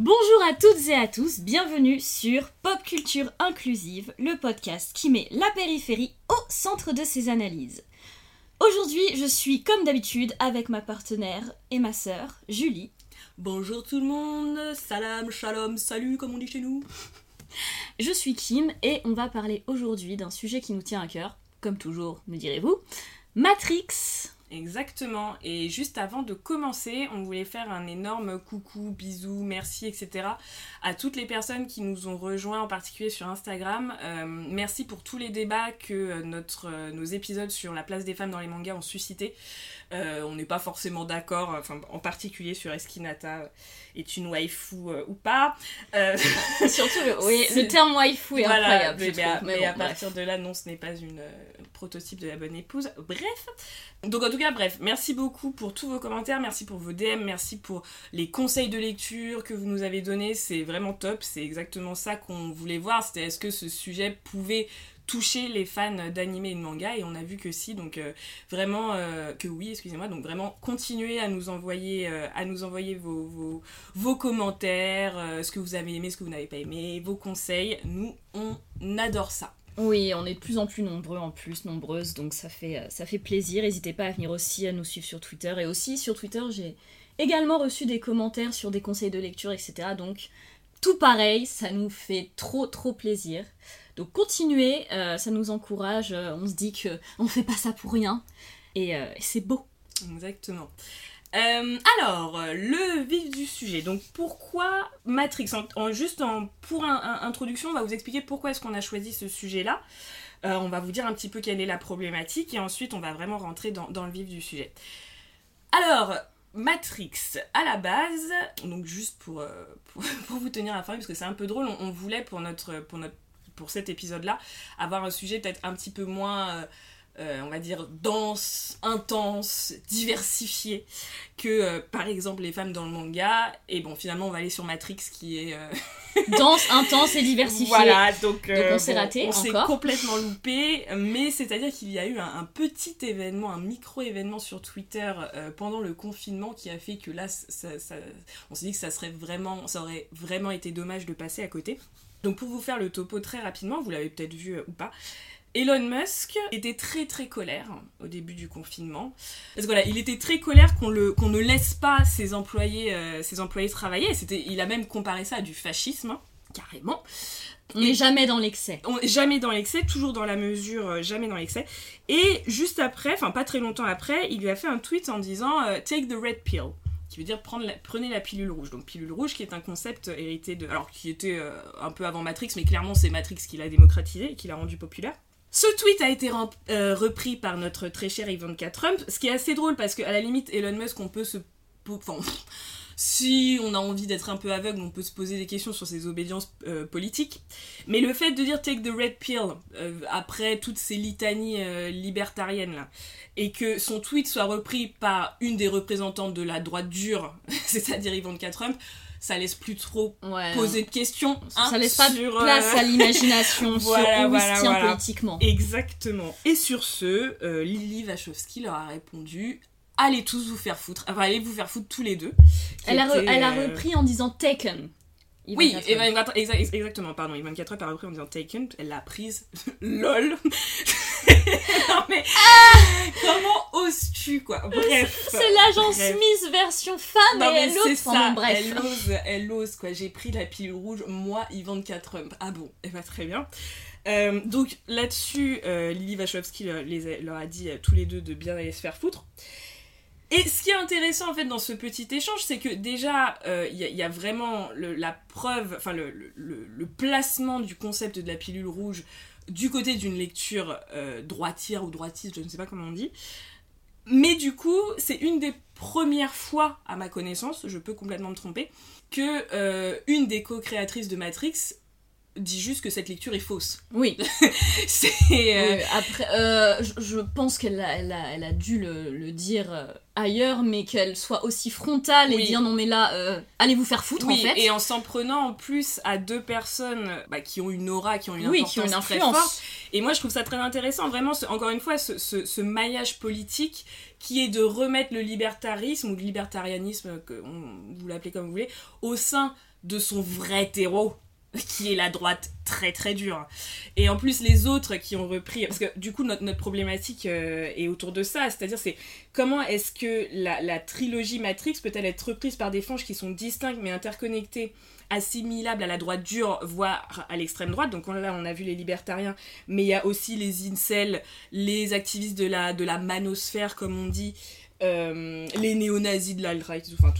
Bonjour à toutes et à tous, bienvenue sur Pop Culture Inclusive, le podcast qui met la périphérie au centre de ses analyses. Aujourd'hui, je suis comme d'habitude avec ma partenaire et ma sœur, Julie. Bonjour tout le monde, salam, shalom, salut comme on dit chez nous. Je suis Kim et on va parler aujourd'hui d'un sujet qui nous tient à cœur, comme toujours, me direz-vous, Matrix. Exactement. Et juste avant de commencer, on voulait faire un énorme coucou, bisous, merci, etc. à toutes les personnes qui nous ont rejoints, en particulier sur Instagram. Euh, merci pour tous les débats que euh, notre, euh, nos épisodes sur la place des femmes dans les mangas ont suscité. On n'est pas forcément d'accord, enfin, en particulier sur Eskinata est une waifu ou pas. Surtout le, oui, le terme waifu est incroyable. Mais, à, partir de là, non, ce n'est pas une prototype de la bonne épouse. Bref. Donc en tout cas, bref, merci beaucoup pour tous vos commentaires, merci pour vos DM, merci pour les conseils de lecture que vous nous avez donnés, c'est vraiment top, c'est exactement ça qu'on voulait voir, c'était est-ce que ce sujet pouvait toucher les fans d'anime et de manga et on a vu que si donc euh, vraiment euh, que oui excusez-moi donc vraiment continuez à nous envoyer euh, à nous envoyer vos, vos, vos commentaires ce que vous avez aimé ce que vous n'avez pas aimé vos conseils nous on adore ça oui, on est de plus en plus nombreux en plus, nombreuses, donc ça fait, ça fait plaisir. N'hésitez pas à venir aussi à nous suivre sur Twitter. Et aussi sur Twitter, j'ai également reçu des commentaires sur des conseils de lecture, etc. Donc tout pareil, ça nous fait trop trop plaisir. Donc continuez, euh, ça nous encourage. Euh, on se dit que on fait pas ça pour rien. Et c'est beau. Exactement. Euh, alors, le vif du sujet. Donc, pourquoi Matrix? En, Juste en, pour introduction, on va vous expliquer pourquoi est-ce qu'on a choisi ce sujet-là. Euh, on va vous dire un petit peu quelle est la problématique et ensuite on va vraiment rentrer dans, le vif du sujet. Alors, Matrix, à la base, donc juste pour, euh, pour, vous tenir informé, parce que c'est un peu drôle, on, voulait pour, notre, pour, notre, pour cet épisode-là avoir un sujet peut-être un petit peu moins euh, on va dire, dense, intense, diversifiée que, euh, par exemple, les femmes dans le manga. Et bon, finalement, on va aller sur Matrix qui est... Euh, dense, intense et diversifiée. Voilà, donc, on s'est raté On s'est complètement loupé, mais c'est-à-dire qu'il y a eu un, petit événement, un micro-événement sur Twitter pendant le confinement qui a fait que là, on s'est dit que ça serait vraiment, ça aurait vraiment été dommage de passer à côté. Donc pour vous faire le topo très rapidement, vous l'avez peut-être vu ou pas, Elon Musk était très très colère au début du confinement. Parce que voilà, il était très colère qu'on qu'on ne laisse pas ses employés, euh, ses employés travailler. C'était, il a même comparé ça à du fascisme, hein, carrément. On n'est jamais dans l'excès. Jamais dans l'excès, toujours dans la mesure, euh, jamais dans l'excès. Et juste après, enfin pas très longtemps après, il lui a fait un tweet en disant euh, Take the red pill qui veut dire prenez la pilule rouge. Donc pilule rouge qui est un concept hérité de... Alors qui était un peu avant Matrix, mais clairement c'est Matrix qui l'a démocratisé et qui l'a rendu populaire. Ce tweet a été euh, repris par notre très cher Ivanka Trump, ce qui est assez drôle parce qu'à la limite, Elon Musk, on peut se. Enfin, si on a envie d'être un peu aveugle, on peut se poser des questions sur ses obédiences euh, politiques. Mais le fait de dire take the red pill euh, après toutes ces litanies libertariennes là, et que son tweet soit repris par une des représentantes de la droite dure, c'est-à-dire Ivanka Trump, ça laisse plus trop poser de questions. ça hein, laisse pas de place à l'imagination voilà, sur voilà, voilà. politiquement. Exactement. Et sur ce, euh, Lily Wachowski leur a répondu allez tous vous faire foutre. Enfin, allez vous faire foutre tous les deux. Elle, a, elle a, euh, repris en disant Taken. oui, exactement, pardon. 24 heures, a repris en disant Taken. Elle l'a prise. LOL. non mais ah comment oses-tu quoi? Bref. C'est l'agence Smith version femme et elle ose. Ça, bref. Elle ose, elle ose quoi. J'ai pris la pilule rouge, moi Yvan 4 Ah bon, et eh va ben, très bien. Euh, donc là-dessus, euh, Lily Wachowski les, leur a dit tous les deux de bien aller se faire foutre. Et ce qui est intéressant en fait dans ce petit échange, c'est que déjà, il euh, y, a vraiment la preuve, enfin le, placement du concept de la pilule rouge du côté d'une lecture euh, droitière ou droitiste, je ne sais pas comment on dit. Mais du coup, c'est une des premières fois, à ma connaissance, je peux complètement me tromper, que euh, une des co-créatrices de Matrix dit juste que cette lecture est fausse. Oui. c'est euh, après, euh, je, pense qu'elle a, elle a, elle a, dû le, dire euh, ailleurs, mais qu'elle soit aussi frontale et dire non mais là, allez vous faire foutre en fait. Et en s'en prenant en plus à deux personnes bah, qui ont une aura, qui ont une importance qui ont une influence. très forte. Et moi je trouve ça très intéressant, vraiment, encore une fois, ce, ce, maillage politique qui est de remettre le libertarisme ou le libertarianisme, que vous l'appelez comme vous voulez, au sein de son vrai terreau qui est la droite très très dure. Et en plus les autres qui ont repris, parce que du coup notre, notre problématique euh, est autour de ça, c'est-à-dire c'est comment est-ce que la, la, trilogie Matrix peut-elle être reprise par des franges qui sont distinctes mais interconnectées, assimilables à la droite dure, voire à l'extrême droite? Donc là on a vu les libertariens, mais il y a aussi les incels, les activistes de la, de la manosphère comme on dit, les néo-nazis de l'alt-right, enfin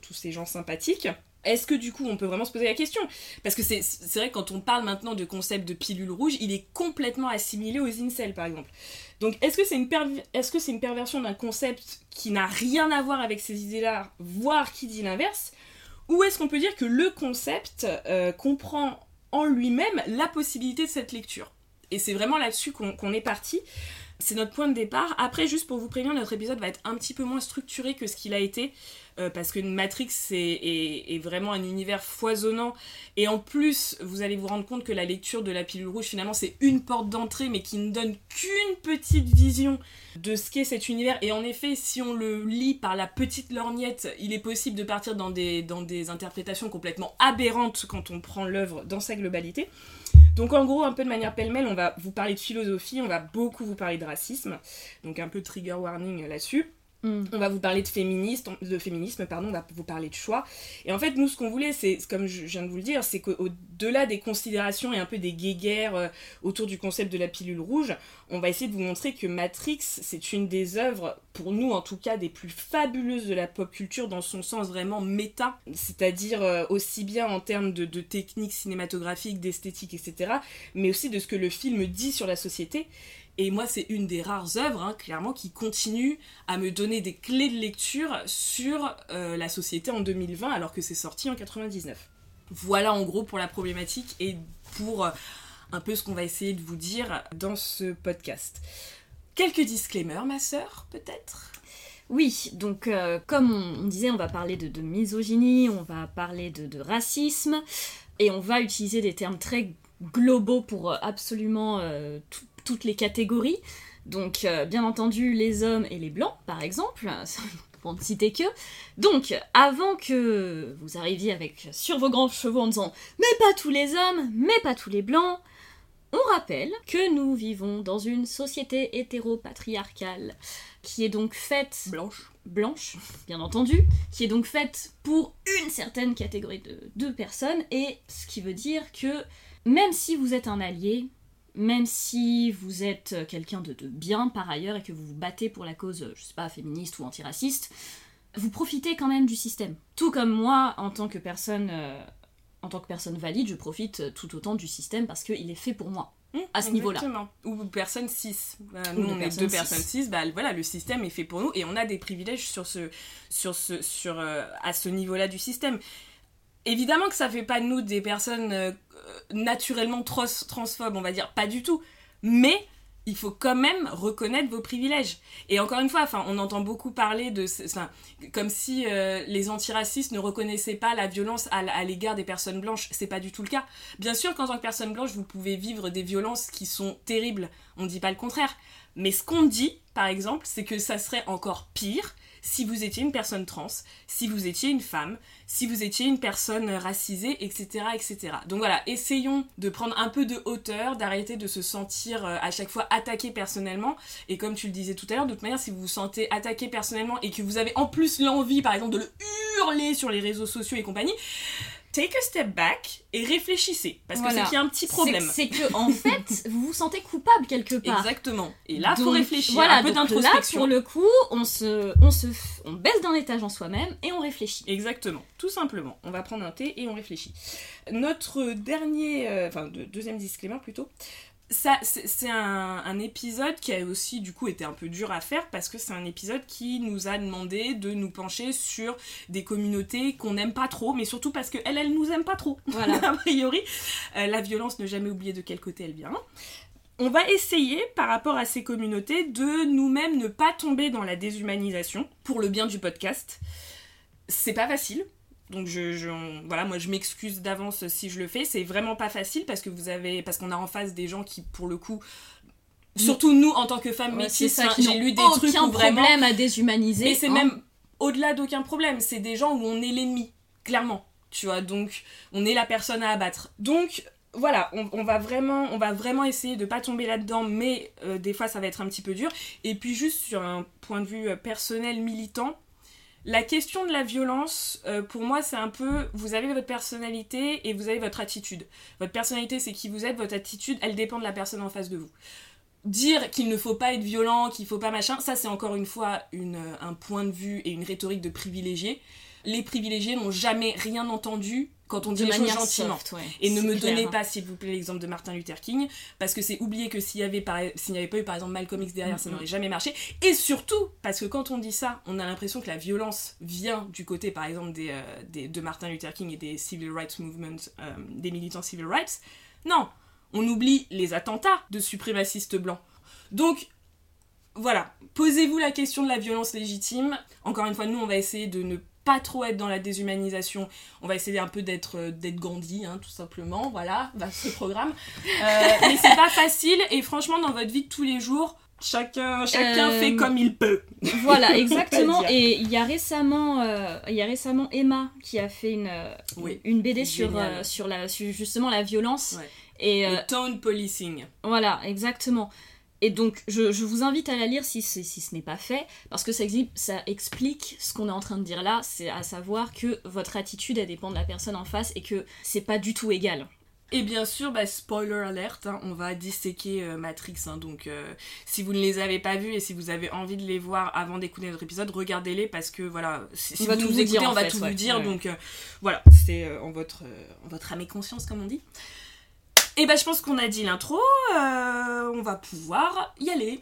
tous ces gens sympathiques est-ce que du coup on peut vraiment se poser la question? Parce que c'est vrai que quand on parle maintenant de concept de pilule rouge, il est complètement assimilé aux incels par exemple. Donc est-ce que c'est une, est -ce une perversion d'un concept qui n'a rien à voir avec ces idées-là, voire qui dit l'inverse? Ou est-ce qu'on peut dire que le concept euh, comprend en lui-même la possibilité de cette lecture? Et c'est vraiment là-dessus qu'on est parti. C'est notre point de départ. Après, juste pour vous prévenir, notre épisode va être un petit peu moins structuré que ce qu'il a été. Euh, parce que Matrix est, vraiment un univers foisonnant. Et en plus, vous allez vous rendre compte que la lecture de la pilule rouge, finalement, c'est une porte d'entrée, mais qui ne donne qu'une petite vision de ce qu'est cet univers. Et en effet, si on le lit par la petite lorgnette, il est possible de partir dans des, dans des interprétations complètement aberrantes quand on prend l'œuvre dans sa globalité. Donc en gros, un peu de manière pêle-mêle, on va vous parler de philosophie, on va beaucoup vous parler de racisme, donc un peu trigger warning là-dessus. Mm. On va vous parler de, féministe, de féminisme, pardon, on va vous parler de choix. Et en fait, nous, ce qu'on voulait, c'est, comme je viens de vous le dire, c'est qu'au-delà des considérations et un peu des guéguerres euh, autour du concept de la pilule rouge, on va essayer de vous montrer que Matrix, c'est une des œuvres, pour nous en tout cas, des plus fabuleuses de la pop culture dans son sens vraiment méta, c'est-à-dire euh, aussi bien en termes de, de techniques cinématographiques, d'esthétique, etc., mais aussi de ce que le film dit sur la société. Et moi, c'est une des rares œuvres, hein, clairement, qui continue à me donner des clés de lecture sur euh, la société en 2020, alors que c'est sorti en 99. Voilà en gros pour la problématique et pour euh, un peu ce qu'on va essayer de vous dire dans ce podcast. Quelques disclaimers, ma sœur, peut-être? Oui, donc euh, comme on, disait, on va parler de, misogynie, on va parler de, racisme, et on va utiliser des termes très globaux pour absolument tout toutes les catégories. Donc, euh, bien entendu, les hommes et les blancs, par exemple, pour ne citer que. Donc, avant que vous arriviez avec sur vos grands chevaux en disant Mais pas tous les hommes, mais pas tous les blancs, on rappelle que nous vivons dans une société hétéropatriarcale qui est donc faite. Blanche. Blanche, bien entendu, qui est donc faite pour une certaine catégorie de, de personnes, et ce qui veut dire que même si vous êtes un allié, même si vous êtes quelqu'un de, bien par ailleurs et que vous vous battez pour la cause, je sais pas, féministe ou antiraciste, vous profitez quand même du système. Tout comme moi, en tant que personne, euh, en tant que personne valide, je profite tout autant du système parce qu'il est fait pour moi. Mmh, à ce niveau-là. Ou personne 6. Bah, nous, on est deux personnes 6. Bah, voilà, le système est fait pour nous et on a des privilèges sur ce, sur ce, sur, euh, à ce niveau-là du système. Évidemment que ça fait pas de nous des personnes euh, naturellement transphobes, on va dire, pas du tout. Mais il faut quand même reconnaître vos privilèges. Et encore une fois, enfin, on entend beaucoup parler de, enfin, comme si euh, les antiracistes ne reconnaissaient pas la violence à, l'égard des personnes blanches. C'est pas du tout le cas. Bien sûr qu'en tant que personne blanche, vous pouvez vivre des violences qui sont terribles. On ne dit pas le contraire. Mais ce qu'on dit, par exemple, c'est que ça serait encore pire si vous étiez une personne trans, si vous étiez une femme, si vous étiez une personne racisée, etc. etc. Donc voilà, essayons de prendre un peu de hauteur, d'arrêter de se sentir euh, à chaque fois attaqué personnellement. Et comme tu le disais tout à l'heure, de toute manière, si vous vous sentez attaqué personnellement et que vous avez en plus l'envie, par exemple, de le hurler sur les réseaux sociaux et compagnie, take a step back et réfléchissez. Parce que c'est qu'il y a un petit problème. C'est que, en fait, vous vous sentez coupable quelque part. Exactement. Et là, il faut réfléchir. Voilà, un peu d'introspection. pour le coup, on se, on se, on baisse d'un étage en soi-même et on réfléchit. Exactement. Tout simplement. On va prendre un thé et on réfléchit. Notre dernier, euh, enfin, deuxième disclaimer plutôt, ça, c'est un, épisode qui a aussi du coup été un peu dur à faire parce que c'est un épisode qui nous a demandé de nous pencher sur des communautés qu'on n'aime pas trop, mais surtout parce qu'elle, elle nous aime pas trop. Voilà, a priori. Euh, la violence, ne jamais oublier de quel côté elle vient. On va essayer, par rapport à ces communautés, de nous-mêmes ne pas tomber dans la déshumanisation pour le bien du podcast. C'est pas facile, donc je, voilà, moi je m'excuse d'avance si je le fais. C'est vraiment pas facile parce que vous avez, parce qu'on a en face des gens qui, pour le coup, surtout nous en tant que femmes ouais, métisses, j'ai lu des trucs où vraiment. problème à déshumaniser. Mais c'est hein. même au-delà d'aucun problème. C'est des gens où on est l'ennemi, clairement. Tu vois, donc on est la personne à abattre. Donc voilà, on, va vraiment, on va vraiment essayer de pas tomber là-dedans, mais euh, des fois ça va être un petit peu dur. Et puis juste sur un point de vue euh, personnel, militant, la question de la violence, euh, pour moi, c'est un peu, vous avez votre personnalité et vous avez votre attitude. Votre personnalité, c'est qui vous êtes, votre attitude, elle dépend de la personne en face de vous. Dire qu'il ne faut pas être violent, qu'il faut pas machin, ça c'est encore une fois une, un point de vue et une rhétorique de privilégiés. Les privilégiés n'ont jamais rien entendu quand on dit les choses gentiment. et ne me donnez pas, s'il vous plaît, l'exemple de Martin Luther King, parce que c'est oublier que s'il avait n'y avait pas eu par exemple Malcolm X derrière, ça n'aurait jamais marché. Et surtout, parce que quand on dit ça, on a l'impression que la violence vient du côté, par exemple, des, euh, de Martin Luther King et des civil rights movements, euh, des militants civil rights. Non, on oublie les attentats de suprémacistes blancs. Donc, voilà, posez-vous la question de la violence légitime. Encore une fois, nous, on va essayer de ne pas trop être dans la déshumanisation. On va essayer un peu d'être euh, d'être Gandhi, hein, tout simplement. Voilà, bah, ce programme. Euh, mais c'est pas facile. Et franchement, dans votre vie de tous les jours, chacun, chacun fait euh, comme il peut. Voilà, exactement. Et il y a récemment, il y a récemment Emma qui a fait une, une BD sur, sur, la, justement la violence. Et, Le tone policing. Voilà, exactement. Et donc, je, vous invite à la lire si, si, ce n'est pas fait, parce que ça, ça explique ce qu'on est en train de dire là, c'est à savoir que votre attitude, elle dépend de la personne en face et que c'est pas du tout égal. Et bien sûr, bah, spoiler alert, hein, on va disséquer euh, Matrix. Hein, donc, euh, si vous ne les avez pas vus et si vous avez envie de les voir avant d'écouter notre épisode, regardez-les parce que voilà, si, vous nous écoutez, on va tout vous dire. Donc, euh, voilà, c'est en, votre, en votre âme et conscience, comme on dit. Et bah je pense qu'on a dit l'intro, euh, on va pouvoir y aller.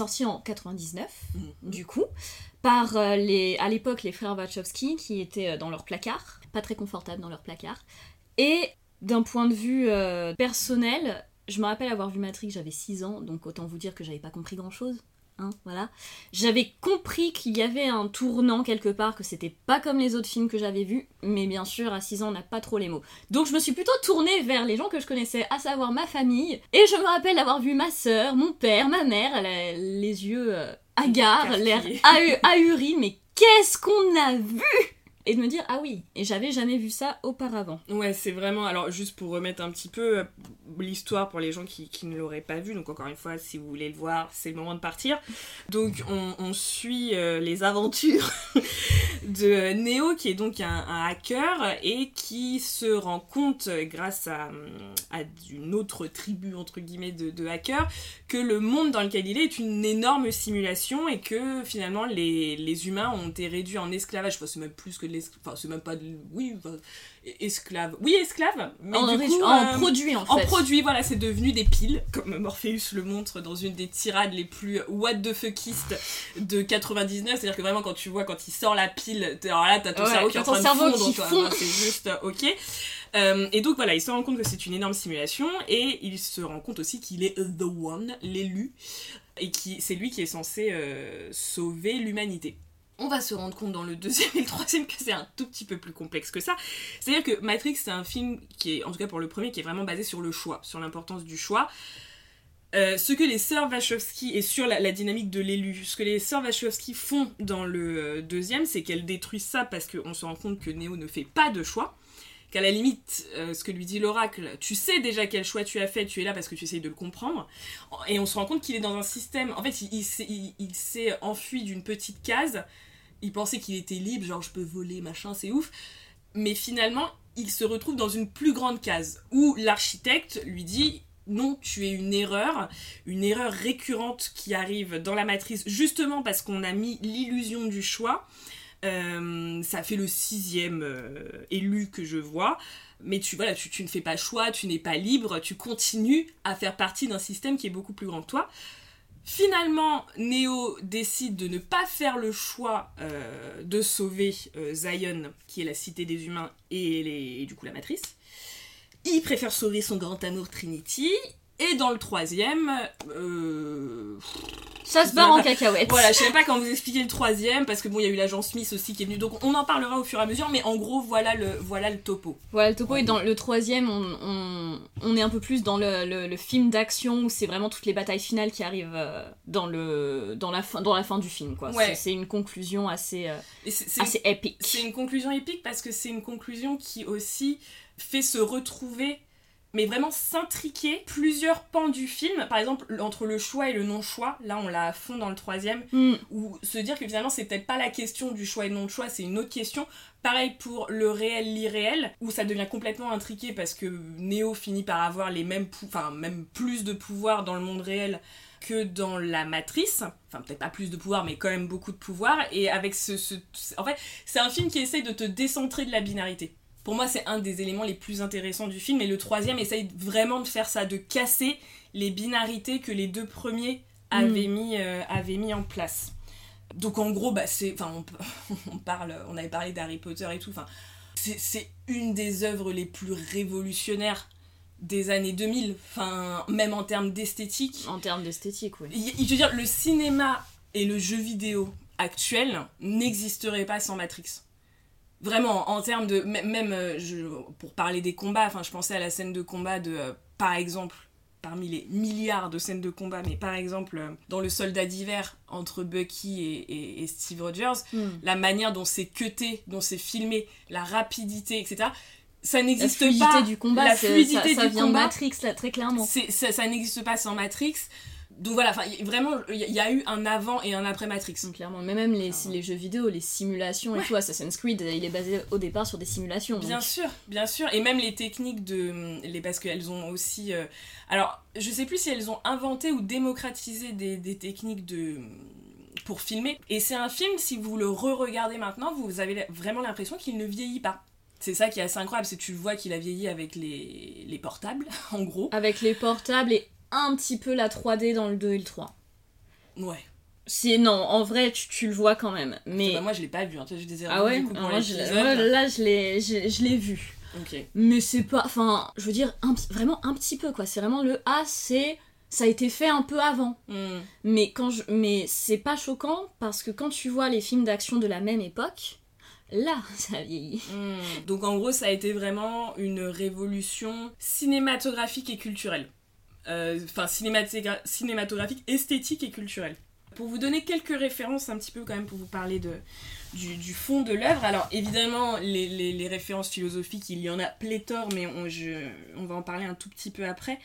Sorti en 99, mhm. du coup, par euh, les, à l'époque les frères Wachowski qui étaient euh, dans leur placard, pas très confortables dans leur placard. Et d'un point de vue euh, personnel, je me rappelle avoir vu Matrix, j'avais 6 ans, donc autant vous dire que j'avais pas compris grand chose. Hein, voilà. J'avais compris qu'il y avait un tournant quelque part, que c'était pas comme les autres films que j'avais vus, mais bien sûr, à 6 ans, on n'a pas trop les mots. Donc je me suis plutôt tournée vers les gens que je connaissais, à savoir ma famille, et je me rappelle avoir vu ma sœur, mon père, ma mère, les yeux euh, hagards, l'air ahuri, mais qu'est-ce qu'on a vu? Et de me dire ah oui et j'avais jamais vu ça auparavant. Ouais c'est vraiment alors juste pour remettre un petit peu euh, l'histoire pour les gens qui, ne l'auraient pas vu. Donc encore une fois si vous voulez le voir c'est le moment de partir. Donc on, suit euh, les aventures de Neo qui est donc un, hacker et qui se rend compte grâce à, à une autre tribu entre guillemets de, de hackers que le monde dans lequel il est est une énorme simulation et que finalement les, les humains ont été réduits en esclavage. Enfin c'est même plus que Enfin, c'est même pas de. Oui, esclave. Oui, esclave, mais en, du coup, en euh, produit en fait. En produit, voilà, c'est devenu des piles, comme Morpheus le montre dans une des tirades les plus what the fuckistes de 99. C'est-à-dire que vraiment, quand tu vois, quand il sort la pile, alors là, t'as ton cerveau qui est en train de fondre, c'est juste euh, ok. Euh, et donc voilà, il se rend compte que c'est une énorme simulation et il se rend compte aussi qu'il est the one, l'élu, et qui c'est lui qui est censé sauver l'humanité. On va se rendre compte dans le deuxième et le troisième que c'est un tout petit peu plus complexe que ça. C'est-à-dire que Matrix, c'est un film qui est, en tout cas pour le premier, qui est vraiment basé sur le choix, sur l'importance du choix. Euh, ce que les sœurs Wachowski, et sur la, dynamique de l'élu, ce que les sœurs Wachowski font dans le euh, deuxième, c'est qu'elles détruisent ça parce qu'on se rend compte que Neo ne fait pas de choix. Qu'à la limite, euh, ce que lui dit l'oracle, tu sais déjà quel choix tu as fait, tu es là parce que tu essayes de le comprendre. Et on se rend compte qu'il est dans un système. En fait, il s'est enfui d'une petite case il pensait qu'il était libre, genre je peux voler, machin, c'est ouf. Mais finalement, il se retrouve dans une plus grande case où l'architecte lui dit non, tu es une erreur, une erreur récurrente qui arrive dans la matrice justement parce qu'on a mis l'illusion du choix. Euh, ça fait le sixième euh, élu que je vois. Mais tu, voilà, tu, tu ne fais pas choix, tu n'es pas libre, tu continues à faire partie d'un système qui est beaucoup plus grand que toi. Finalement, Neo décide de ne pas faire le choix euh, de sauver euh, Zion, qui est la cité des humains, et, et, du coup la matrice. Il préfère sauver son grand amour Trinity, et dans le troisième, euh... ça se barre en cacahuète. Voilà, je sais pas quand vous expliquer le troisième parce que bon, il y a eu l'agent Smith aussi qui est venu, donc on en parlera au fur et à mesure. Mais en gros, voilà le voilà le topo. Voilà le topo. Et dans le troisième, on, on, est un peu plus dans le, le, film d'action où c'est vraiment toutes les batailles finales qui arrivent euh, dans le dans la fin dans la fin du film quoi. C'est une conclusion assez euh, assez épique. C'est une conclusion épique parce que c'est une conclusion qui aussi fait se retrouver mais vraiment s'intriquer plusieurs pans du film, par exemple entre le choix et le non-choix, là on l'a à fond dans le troisième, mm. ou se dire que finalement c'est peut-être pas la question du choix et non-choix, c'est une autre question. Pareil pour le réel, l'irréel, où ça devient complètement intriqué parce que Neo finit par avoir les mêmes, enfin même plus de pouvoir dans le monde réel que dans la matrice, enfin peut-être pas plus de pouvoir mais quand même beaucoup de pouvoir, et avec ce... ce en fait c'est un film qui essaye de te décentrer de la binarité pour moi, c'est un des éléments les plus intéressants du film. Et le troisième essaye vraiment de faire ça, de casser les binarités que les deux premiers avaient, mm. mis, euh, mis en place. Donc en gros, bah, c'est, enfin, on, parle, on avait parlé d'Harry Potter et tout. Enfin, c'est une des œuvres les plus révolutionnaires des années 2000. Enfin, même en termes d'esthétique. En termes d'esthétique, oui. Je veux dire, le cinéma et le jeu vidéo actuel n'existeraient pas sans Matrix. Vraiment, en termes de. Même euh, je, pour parler des combats, enfin, je pensais à la scène de combat de. Euh, par exemple, parmi les milliards de scènes de combat, mais par exemple, euh, dans le soldat d'hiver entre Bucky et, Steve Rogers, hmm. la manière dont c'est cuté, dont c'est filmé, la rapidité, etc. Ça n'existe pas. La fluidité du combat, la fluidité ça, vient de Matrix, là, très clairement. Ça, ça n'existe pas sans Matrix donc voilà, vraiment, il y, a eu un avant et un après Matrix. clairement, mais même les, les jeux vidéo, les simulations et tout, Assassin's Creed, il est basé au départ sur des simulations. Bien sûr, bien sûr, et même les techniques de. Les, parce qu'elles ont aussi. Euh, alors, je sais plus si elles ont inventé ou démocratisé des, des techniques de pour filmer. Et c'est un film, si vous le re-regardez maintenant, vous avez vraiment l'impression qu'il ne vieillit pas. C'est ça qui est assez incroyable, c'est que tu vois qu'il a vieilli avec les, les portables, en gros. Avec les portables et un petit peu la 3D dans le 2 et le 3. Ouais. C'est non, en vrai tu, tu, le vois quand même. Mais bah, moi je l'ai pas vu, hein. j'ai des Ah ouais, ah, moi, je là je l'ai je, l'ai vu. Ok. Mais c'est pas enfin, je veux dire un, vraiment un petit peu quoi, c'est vraiment le A c'est ça a été fait un peu avant. Hmm. Mais quand je mais c'est pas choquant parce que quand tu vois les films d'action de la même époque, là, ça vieillit. Hmm. Donc en gros, ça a été vraiment une révolution cinématographique et culturelle. Euh, enfin cinématographique, esthétique et culturel. Pour vous donner quelques références un petit peu quand même pour vous parler de, du, fond de l'œuvre, alors évidemment les, les, références philosophiques, il y en a pléthore, mais on, je, on va en parler un tout petit peu après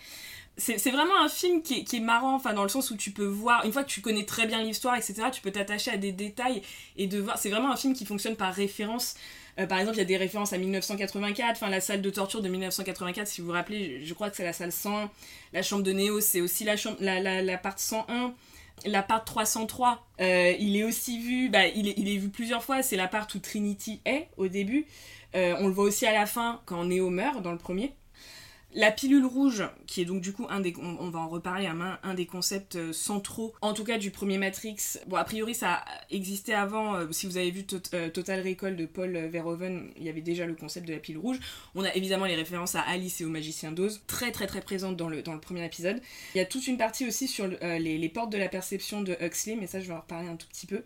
c'est vraiment un film qui est, qui est, marrant, enfin dans le sens où tu peux voir, une fois que tu connais très bien l'histoire, etc., tu peux t'attacher à des détails et de voir. C'est vraiment un film qui fonctionne par référence. Euh, par exemple, il y a des références à 1984, enfin la salle de torture de 1984, si vous vous rappelez, je, crois que c'est la salle 101. La chambre de Néo, c'est aussi la, chambre, la, la, la part 101. La part 303, euh, il est aussi vu, bah, il, est, vu plusieurs fois, c'est la part où Trinity est au début. Euh, on le voit aussi à la fin quand Néo meurt dans le premier. La pilule rouge, qui est donc du coup un des, on, va en reparler, un, un des concepts euh, centraux, en tout cas du premier Matrix. Bon, a priori ça existait avant, euh, si vous avez vu euh, Total Recall de Paul Verhoeven, il y avait déjà le concept de la pilule rouge. On a évidemment les références à Alice et au magicien d'Oz, très très très présentes dans le, dans le premier épisode. Il y a toute une partie aussi sur les, les portes de la perception de Huxley, mais ça je vais en reparler un tout petit peu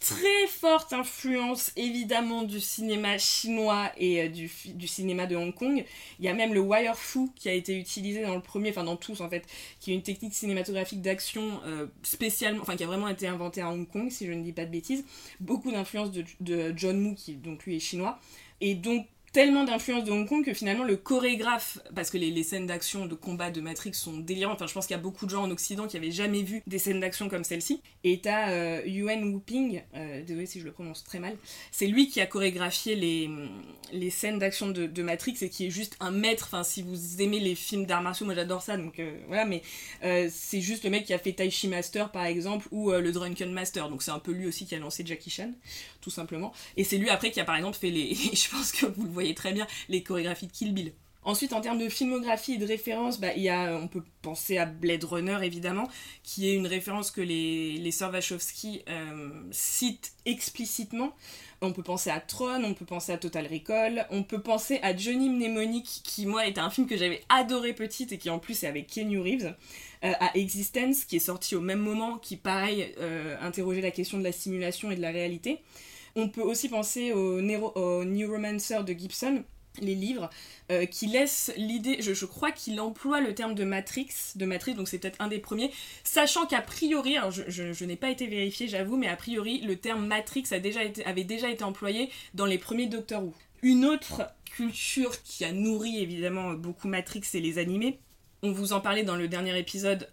très forte influence évidemment du cinéma chinois et euh, du, cinéma de Hong Kong. Il y a même le wire fu qui a été utilisé dans le premier, enfin dans tous en fait, qui est une technique cinématographique d'action euh, spécialement, enfin qui a vraiment été inventée à Hong Kong si je ne dis pas de bêtises. Beaucoup d'influence de, de John Woo qui donc lui est chinois. Et donc tellement d'influence de Hong Kong que finalement le chorégraphe, parce que les, scènes d'action de combat de Matrix sont délirantes, enfin je pense qu'il y a beaucoup de gens en Occident qui avaient jamais vu des scènes d'action comme celle-ci, et t'as euh, Yuan Wuping, euh, désolé si je le prononce très mal, c'est lui qui a chorégraphié les, les scènes d'action de, Matrix et qui est juste un maître, enfin si vous aimez les films d'arts martiaux, moi j'adore ça, donc euh, voilà, mais euh, c'est juste le mec qui a fait Tai Chi Master par exemple, ou le Drunken Master, donc c'est un peu lui aussi qui a lancé Jackie Chan, tout simplement, et c'est lui après qui a par exemple fait les, je pense que très bien les chorégraphies de Kill Bill. Ensuite, en termes de filmographie et de référence, bah, y a, on peut penser à Blade Runner, évidemment, qui est une référence que les, les sœurs Wachowski euh, citent explicitement. On peut penser à Tron, on peut penser à Total Recall, on peut penser à Johnny Mnemonic, qui, moi, était un film que j'avais adoré petite et qui, en plus, est avec Kenny Reeves. Euh, à Existence, qui est sorti au même moment, qui, pareil, euh, interrogeait la question de la simulation et de la réalité. On peut aussi penser au, au Neuromancer de Gibson, les livres, euh, qui laissent l'idée, je, crois qu'il emploie le terme de Matrix, de Matrix, donc c'est peut-être un des premiers, sachant qu'a priori, alors je, n'ai pas été vérifié, j'avoue, mais a priori, le terme Matrix a déjà été, avait déjà été employé dans les premiers Doctor Who. Une autre culture qui a nourri évidemment beaucoup Matrix, c'est les animés. On vous en parlait dans le dernier épisode.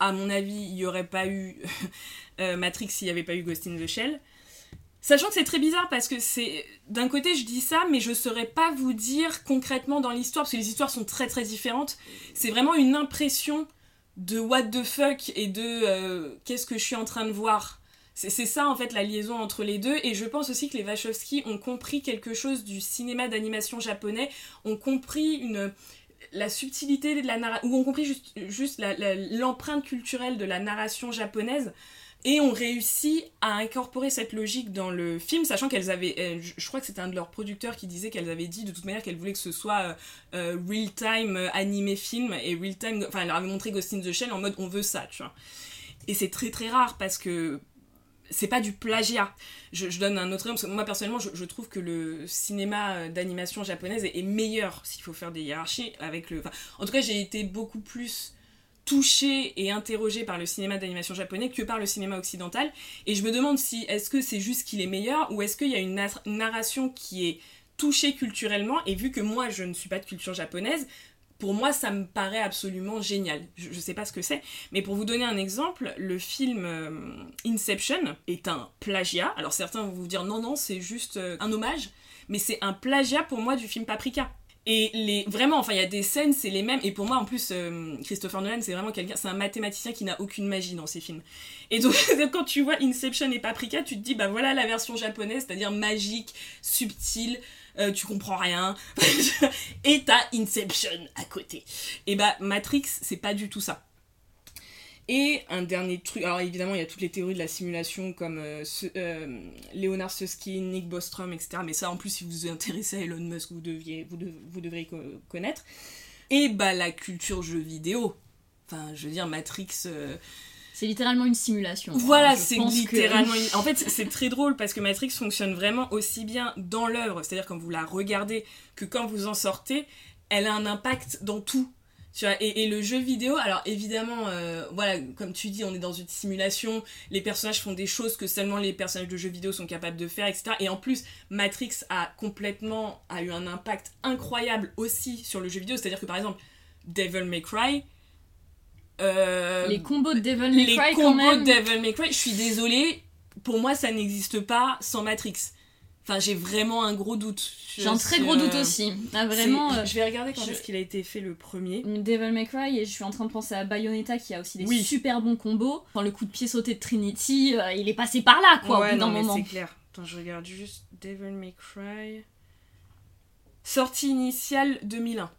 À mon avis, il n'y aurait pas eu euh, Matrix s'il n'y avait pas eu Ghost in the Shell. Sachant que c'est très bizarre parce que c'est. D'un côté, je dis ça, mais je saurais pas vous dire concrètement dans l'histoire, parce que les histoires sont très très différentes. C'est vraiment une impression de what the fuck et de euh, qu'est-ce que je suis en train de voir. C'est ça en fait la liaison entre les deux, et je pense aussi que les Wachowski ont compris quelque chose du cinéma d'animation japonais, ont compris la subtilité de la narration, ou ont compris juste l'empreinte culturelle de la narration japonaise et ont réussi à incorporer cette logique dans le film, sachant qu'elles avaient, euh, je crois que c'était un de leurs producteurs qui disait qu'elles avaient dit de toute manière qu'elles voulaient que ce soit euh, euh, real-time animé film, et real-time, enfin, elles leur avaient montré Ghost in the Shell en mode on veut ça, tu vois. Et c'est très très rare parce que c'est pas du plagiat. Je, donne un autre exemple, parce que moi personnellement, je, trouve que le cinéma d'animation japonaise est, meilleur s'il faut faire des hiérarchies avec le. en tout cas, j'ai été beaucoup plus touché et interrogé par le cinéma d'animation japonais que par le cinéma occidental. Et je me demande si est-ce que c'est juste qu'il est meilleur ou est-ce qu'il y a une narration qui est touchée culturellement? Et vu que moi je ne suis pas de culture japonaise, pour moi, ça me paraît absolument génial. Je, ne sais pas ce que c'est, mais pour vous donner un exemple, le film euh, Inception est un plagiat. Alors certains vont vous dire non, non, c'est juste euh, un hommage, mais c'est un plagiat pour moi du film Paprika. Et les, vraiment, enfin, il y a des scènes, c'est les mêmes. Et pour moi, en plus, euh, Christopher Nolan, c'est vraiment quelqu'un, c'est un mathématicien qui n'a aucune magie dans ses films. Et donc, quand tu vois Inception et Paprika, tu te dis, bah voilà la version japonaise, c'est-à-dire magique, subtile, euh, tu comprends rien. et t'as Inception à côté. Et bah, Matrix, c'est pas du tout ça. Et un dernier truc, alors évidemment il y a toutes les théories de la simulation comme euh, euh, Leonard Susskind, Nick Bostrom, etc. Mais ça en plus si vous vous intéressez à Elon Musk vous, deviez, vous, vous devriez connaître. Et bah la culture jeu vidéo. Enfin je veux dire Matrix... Euh, c'est littéralement une simulation. Voilà, c'est littéralement. En fait, c'est très drôle parce que Matrix fonctionne vraiment aussi bien dans l'œuvre, c'est-à-dire quand vous la regardez, que quand vous en sortez, elle a un impact dans tout. Tu vois, et, le jeu vidéo, alors évidemment, euh, voilà, comme tu dis, on est dans une simulation, les personnages font des choses que seulement les personnages de jeux vidéo sont capables de faire, etc. Et en plus, Matrix a complètement, a eu un impact incroyable aussi sur le jeu vidéo, c'est-à-dire que par exemple, Devil May Cry, euh, les combos de Devil May Cry, les combos de Devil May Cry, je suis désolée, pour moi ça n'existe pas sans Matrix. Enfin, j'ai vraiment un gros doute. J'ai un très gros doute aussi. Ah, vraiment. Euh, je vais regarder quand est-ce qu'il a été fait le premier. Devil May Cry et je suis en train de penser à Bayonetta qui a aussi des super bons combos. Quand le coup de pied sauté de Trinity, euh, il est passé par là quoi ouais, au bout d'un moment. C'est clair. Attends, je regarde juste Devil May Cry. Sortie initiale 2001.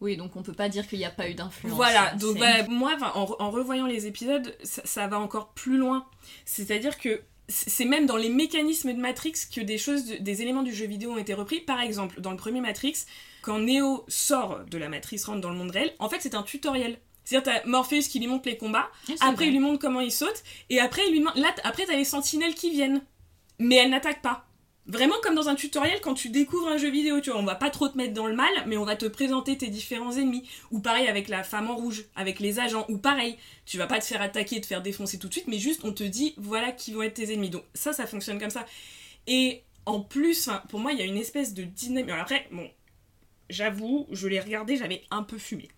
Oui, donc on peut pas dire qu'il n'y a pas eu d'influence. Voilà, donc bah, moi, en, revoyant les épisodes, ça va encore plus loin. C'est-à-dire que c'est même dans les mécanismes de Matrix que des choses, des éléments du jeu vidéo ont été repris. Par exemple, dans le premier Matrix, quand Neo sort de la matrice, rentre dans le monde réel, en fait c'est un tutoriel. C'est-à-dire t'as Morpheus qui lui montre les combats, après il lui montre comment il saute, et après il lui. Là, après t'as les sentinelles qui viennent. mais elle n'attaque pas. Vraiment comme dans un tutoriel quand tu découvres un jeu vidéo, tu vois, on va pas trop te mettre dans le mal, mais on va te présenter tes différents ennemis. Ou pareil avec la femme en rouge, avec les agents, ou pareil, tu vas pas te faire attaquer, te faire défoncer tout de suite, mais juste on te dit voilà qui vont être tes ennemis. Donc ça, ça fonctionne comme ça. Et en plus, pour moi, il y a une espèce de dynamique. Après, bon, j'avoue, je l'ai regardé, j'avais un peu fumé.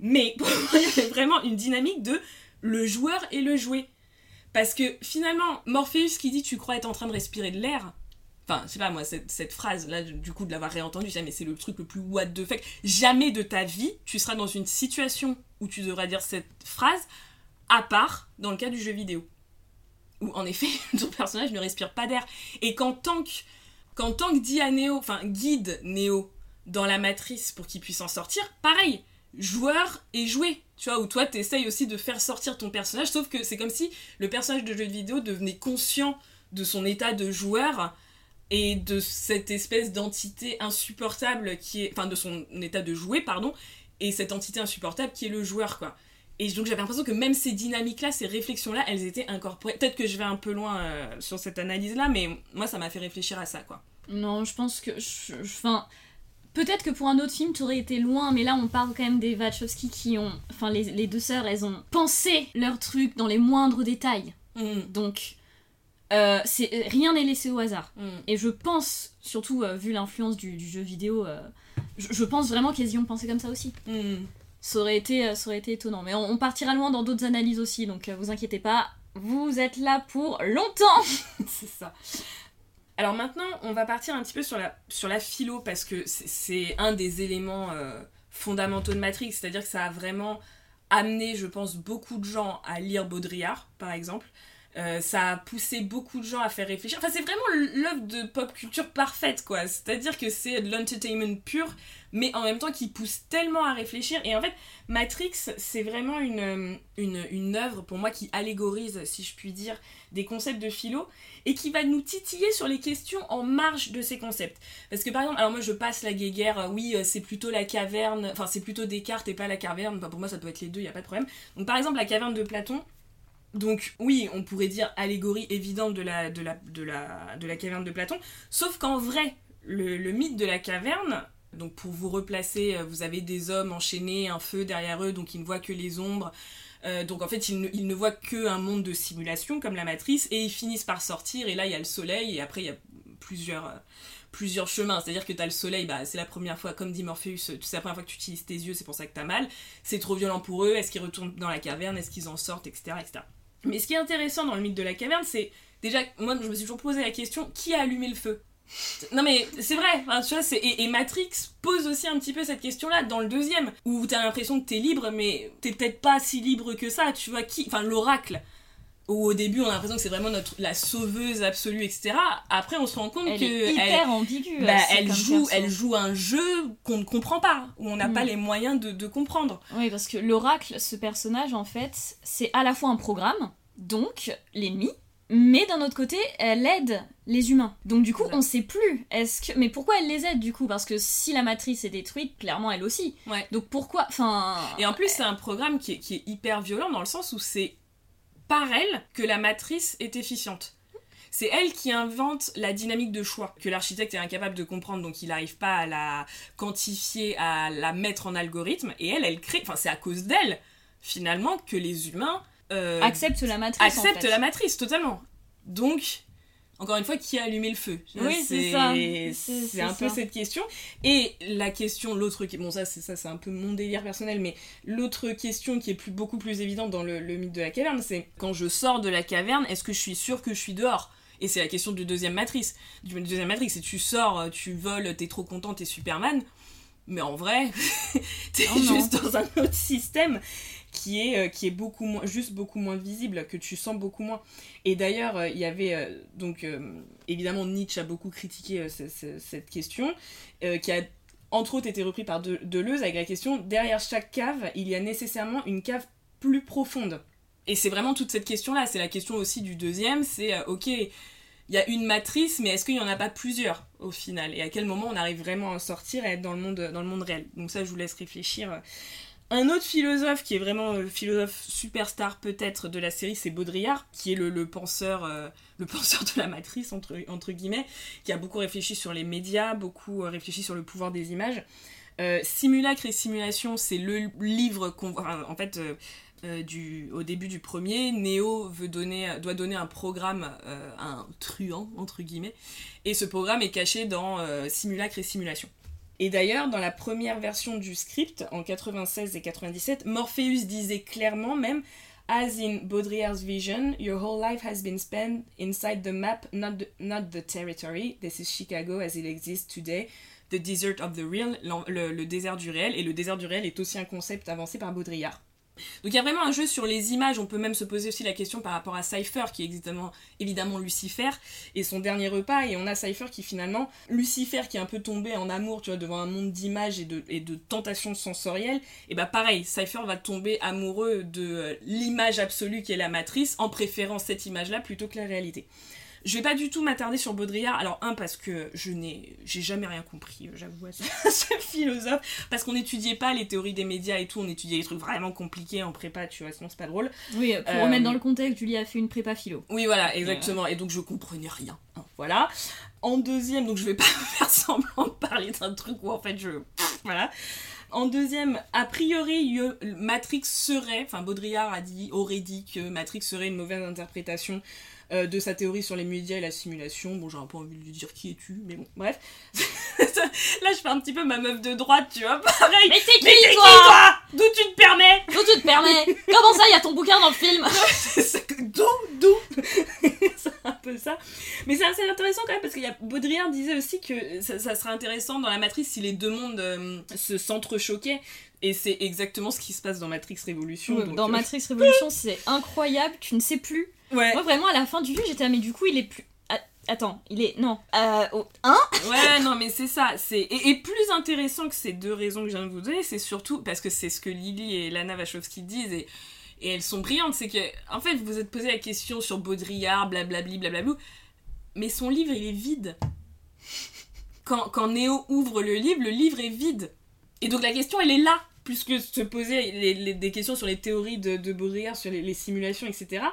Mais pour moi, il y avait vraiment une dynamique de le joueur et le jouet. Parce que finalement, Morpheus qui dit tu crois être en train de respirer de l'air, Enfin, je sais pas, moi, cette, phrase-là, du coup, de l'avoir réentendue, mais c'est le truc le plus what the fuck. Jamais de ta vie, tu seras dans une situation où tu devras dire cette phrase, à part dans le cas du jeu vidéo. Où, en effet, ton personnage ne respire pas d'air. Et qu'en tant que, qu'en dit à Neo, enfin, guide Neo dans la matrice pour qu'il puisse en sortir, pareil, joueur et jouer. Tu vois, où toi, t'essayes aussi de faire sortir ton personnage, sauf que c'est comme si le personnage de jeu vidéo devenait conscient de son état de joueur et de cette espèce d'entité insupportable qui est. Enfin, de son état de jouer, pardon, et cette entité insupportable qui est le joueur, quoi. Et donc j'avais l'impression que même ces dynamiques-là, ces réflexions-là, elles étaient incorporées. Peut-être que je vais un peu loin euh, sur cette analyse-là, mais moi, ça m'a fait réfléchir à ça, quoi. Non, je pense que. Enfin. Peut-être que pour un autre film, tu aurais été loin, mais là, on parle quand même des Wachowski qui ont. Enfin, les, les deux sœurs, elles ont pensé leur truc dans les moindres détails. Mm. Donc, euh, rien n'est laissé au hasard. Mm. Et je pense, surtout euh, vu l'influence du, jeu vidéo, euh, je, pense vraiment qu'elles y ont pensé comme ça aussi. Mm. Ça, aurait été, ça aurait été étonnant. Mais on, partira loin dans d'autres analyses aussi, donc vous inquiétez pas, vous êtes là pour longtemps C'est ça. Alors maintenant, on va partir un petit peu sur la, sur la philo, parce que c'est un des éléments fondamentaux de Matrix, c'est-à-dire que ça a vraiment amené, je pense, beaucoup de gens à lire Baudrillard, par exemple. Euh, ça a poussé beaucoup de gens à faire réfléchir. Enfin, c'est vraiment l'œuvre de pop culture parfaite, quoi. C'est-à-dire que c'est de l'entertainment pur, mais en même temps qui pousse tellement à réfléchir. Et en fait, Matrix, c'est vraiment une, une, une œuvre pour moi qui allégorise, si je puis dire, des concepts de philo et qui va nous titiller sur les questions en marge de ces concepts. Parce que par exemple, alors moi je passe la guéguerre, euh, oui, euh, c'est plutôt la caverne, enfin c'est plutôt Descartes et pas la caverne. Enfin, pour moi, ça peut être les deux, il y a pas de problème. Donc par exemple, la caverne de Platon donc oui, on pourrait dire allégorie évidente de la, caverne de Platon, sauf qu'en vrai, le, mythe de la caverne, donc pour vous replacer, euh, vous avez des hommes enchaînés, un feu derrière eux, donc ils ne voient que les ombres. Euh, donc en fait, ils ne, ils ne voient qu'un monde de simulation comme la matrice, et ils finissent par sortir, et là il y a le soleil, et après il y a plusieurs, euh, plusieurs chemins. C'est-à-dire que tu as le soleil, bah, c'est la première fois, comme dit Morpheus, c'est la première fois que tu utilises tes yeux, c'est pour ça que tu as mal. C'est trop violent pour eux, est-ce qu'ils retournent dans la caverne, est-ce qu'ils en sortent, etc. etc. Mais ce qui est intéressant dans le mythe de la caverne, c'est déjà, moi je me suis toujours posé la question qui a allumé le feu? Non mais c'est vrai, tu vois, et, et, Matrix pose aussi un petit peu cette question-là dans le deuxième, où t'as l'impression que t'es libre, mais t'es peut-être pas si libre que ça, tu vois, qui, enfin l'oracle, où au début on a l'impression que c'est vraiment notre, la sauveuse absolue, etc. Après on se rend compte elle que... Est hyper ambiguë. Bah, elle, joue, elle joue un jeu qu'on ne comprend pas, où on n'a pas mm. les moyens de, de comprendre. Oui, parce que l'oracle, ce personnage, en fait, c'est à la fois un programme, donc l'ennemi, mais d'un autre côté, elle aide les humains. Donc du coup, on sait plus. Est-ce que mais pourquoi elle les aide du coup? Parce que si la matrice est détruite, clairement elle aussi. Ouais. Donc pourquoi Enfin. Et en plus, c'est un programme qui est, qui est hyper violent dans le sens où c'est par elle que la matrice est efficiente. C'est elle qui invente la dynamique de choix que l'architecte est incapable de comprendre, donc il n'arrive pas à la quantifier, à la mettre en algorithme. Et elle, elle crée. Enfin, c'est à cause d'elle finalement que les humains euh, accepte la matrice. Accepte la matrice, totalement. Donc, encore une fois, qui a allumé le feu? Oui, c'est ça. C'est un peu cette question. Et la question, l'autre, bon ça c'est ça, c'est un peu mon délire personnel, mais l'autre question qui est plus, beaucoup plus évidente dans le, mythe de la caverne, c'est quand je sors de la caverne, est-ce que je suis sûr que je suis dehors? Et c'est la question du deuxième matrice. Du deuxième matrice, c'est tu sors, tu voles, t'es trop content, t'es Superman. Mais en vrai, t'es oh juste dans un autre système qui est, euh, qui est beaucoup moins, juste beaucoup moins visible, que tu sens beaucoup moins. Et d'ailleurs, euh, il y avait, euh, donc, évidemment, Nietzsche a beaucoup critiqué cette question, qui a entre autres été repris par Deleuze avec la question derrière chaque cave, il y a nécessairement une cave plus profonde. Et c'est vraiment toute cette question-là, c'est la question aussi du deuxième, c'est ok, il y a une matrice, mais est-ce qu'il n'y en a pas plusieurs au final? Et à quel moment on arrive vraiment à en sortir et à être dans le monde, dans le monde réel? Donc ça, je vous laisse réfléchir Un autre philosophe qui est vraiment euh, philosophe superstar peut-être de la série, c'est Baudrillard, qui est le, penseur, euh, penseur de la matrice entre, guillemets, qui a beaucoup réfléchi sur les médias, beaucoup euh, réfléchi sur le pouvoir des images. Simulacre et simulation, c'est le livre qu'on voit. en fait, au début du premier, Neo veut donner, doit donner un programme un truand, entre guillemets, et ce programme est caché dans Simulacre et simulation. Et d'ailleurs, dans la première version du script, en 96 et 97, Morpheus disait clairement même As in Baudrillard's vision, your whole life has been spent inside the map, not the, not the territory. This is Chicago as it exists today. The desert of the real, le désert du réel. Et le désert du réel est aussi un concept avancé par Baudrillard. Donc il y a vraiment un jeu sur les images, on peut même se poser aussi la question par rapport à Cypher, qui est évidemment, Lucifer, et son dernier repas, et on a Cypher qui finalement, Lucifer qui est un peu tombé en amour, tu vois, devant un monde d'images et de, et de tentations sensorielles, et bah pareil, Cypher va tomber amoureux de euh, l'image absolue qui est la matrice, en préférant cette image-là plutôt que la réalité. Je vais pas du tout m'attarder sur Baudrillard. Alors, un, parce que je n'ai j'ai jamais rien compris, euh, j'avoue, à ce, philosophe. Parce qu'on n'étudiait pas les théories des médias et tout, on étudiait les trucs vraiment compliqués en prépa, tu vois, sinon c'est pas drôle. Oui, pour euh, remettre dans le contexte, Julie a fait une prépa philo. Oui, voilà, exactement. Et donc, je comprenais rien. Hein, voilà. En deuxième, donc je vais pas faire semblant de parler d'un truc où en fait je. Voilà. En deuxième, a priori, Matrix serait, enfin Baudrillard a dit, aurait dit que Matrix serait une mauvaise interprétation euh, de sa théorie sur les médias et la simulation. Bon, un peu envie de lui dire qui es-tu, mais bon, bref. Là, je fais un petit peu ma meuf de droite, tu vois, pareil. Mais c'est qui, toi, D'où tu te permets D'où tu te permets Comment ça, il y a ton bouquin dans le film D'où D'où C'est un peu ça. Mais c'est assez intéressant quand même, parce qu'il y a Baudrillard disait aussi que ça, serait intéressant dans la matrice si les deux mondes euh, se s'entrechoquaient. Et c'est exactement ce qui se passe dans Matrix Révolution. dans euh, Matrix Révolution, c'est incroyable, tu ne sais plus Ouais. Moi, vraiment, à la fin du film, j'étais, ah, mais du coup, il est plus. Attends, il est. Non. Euh. Hein Ouais, non, mais c'est ça. Et, plus intéressant que ces deux raisons que je viens de vous donner, c'est surtout parce que c'est ce que Lily et Lana Wachowski disent et, et elles sont brillantes. C'est que, en fait, vous vous êtes posé la question sur Baudrillard, blablabli, blablabla. Mais son livre, il est vide. Quand, quand Néo ouvre le livre, le livre est vide. Et donc la question, elle est là plus que se poser des questions sur les théories de, de Baudrillard, sur les, simulations, etc.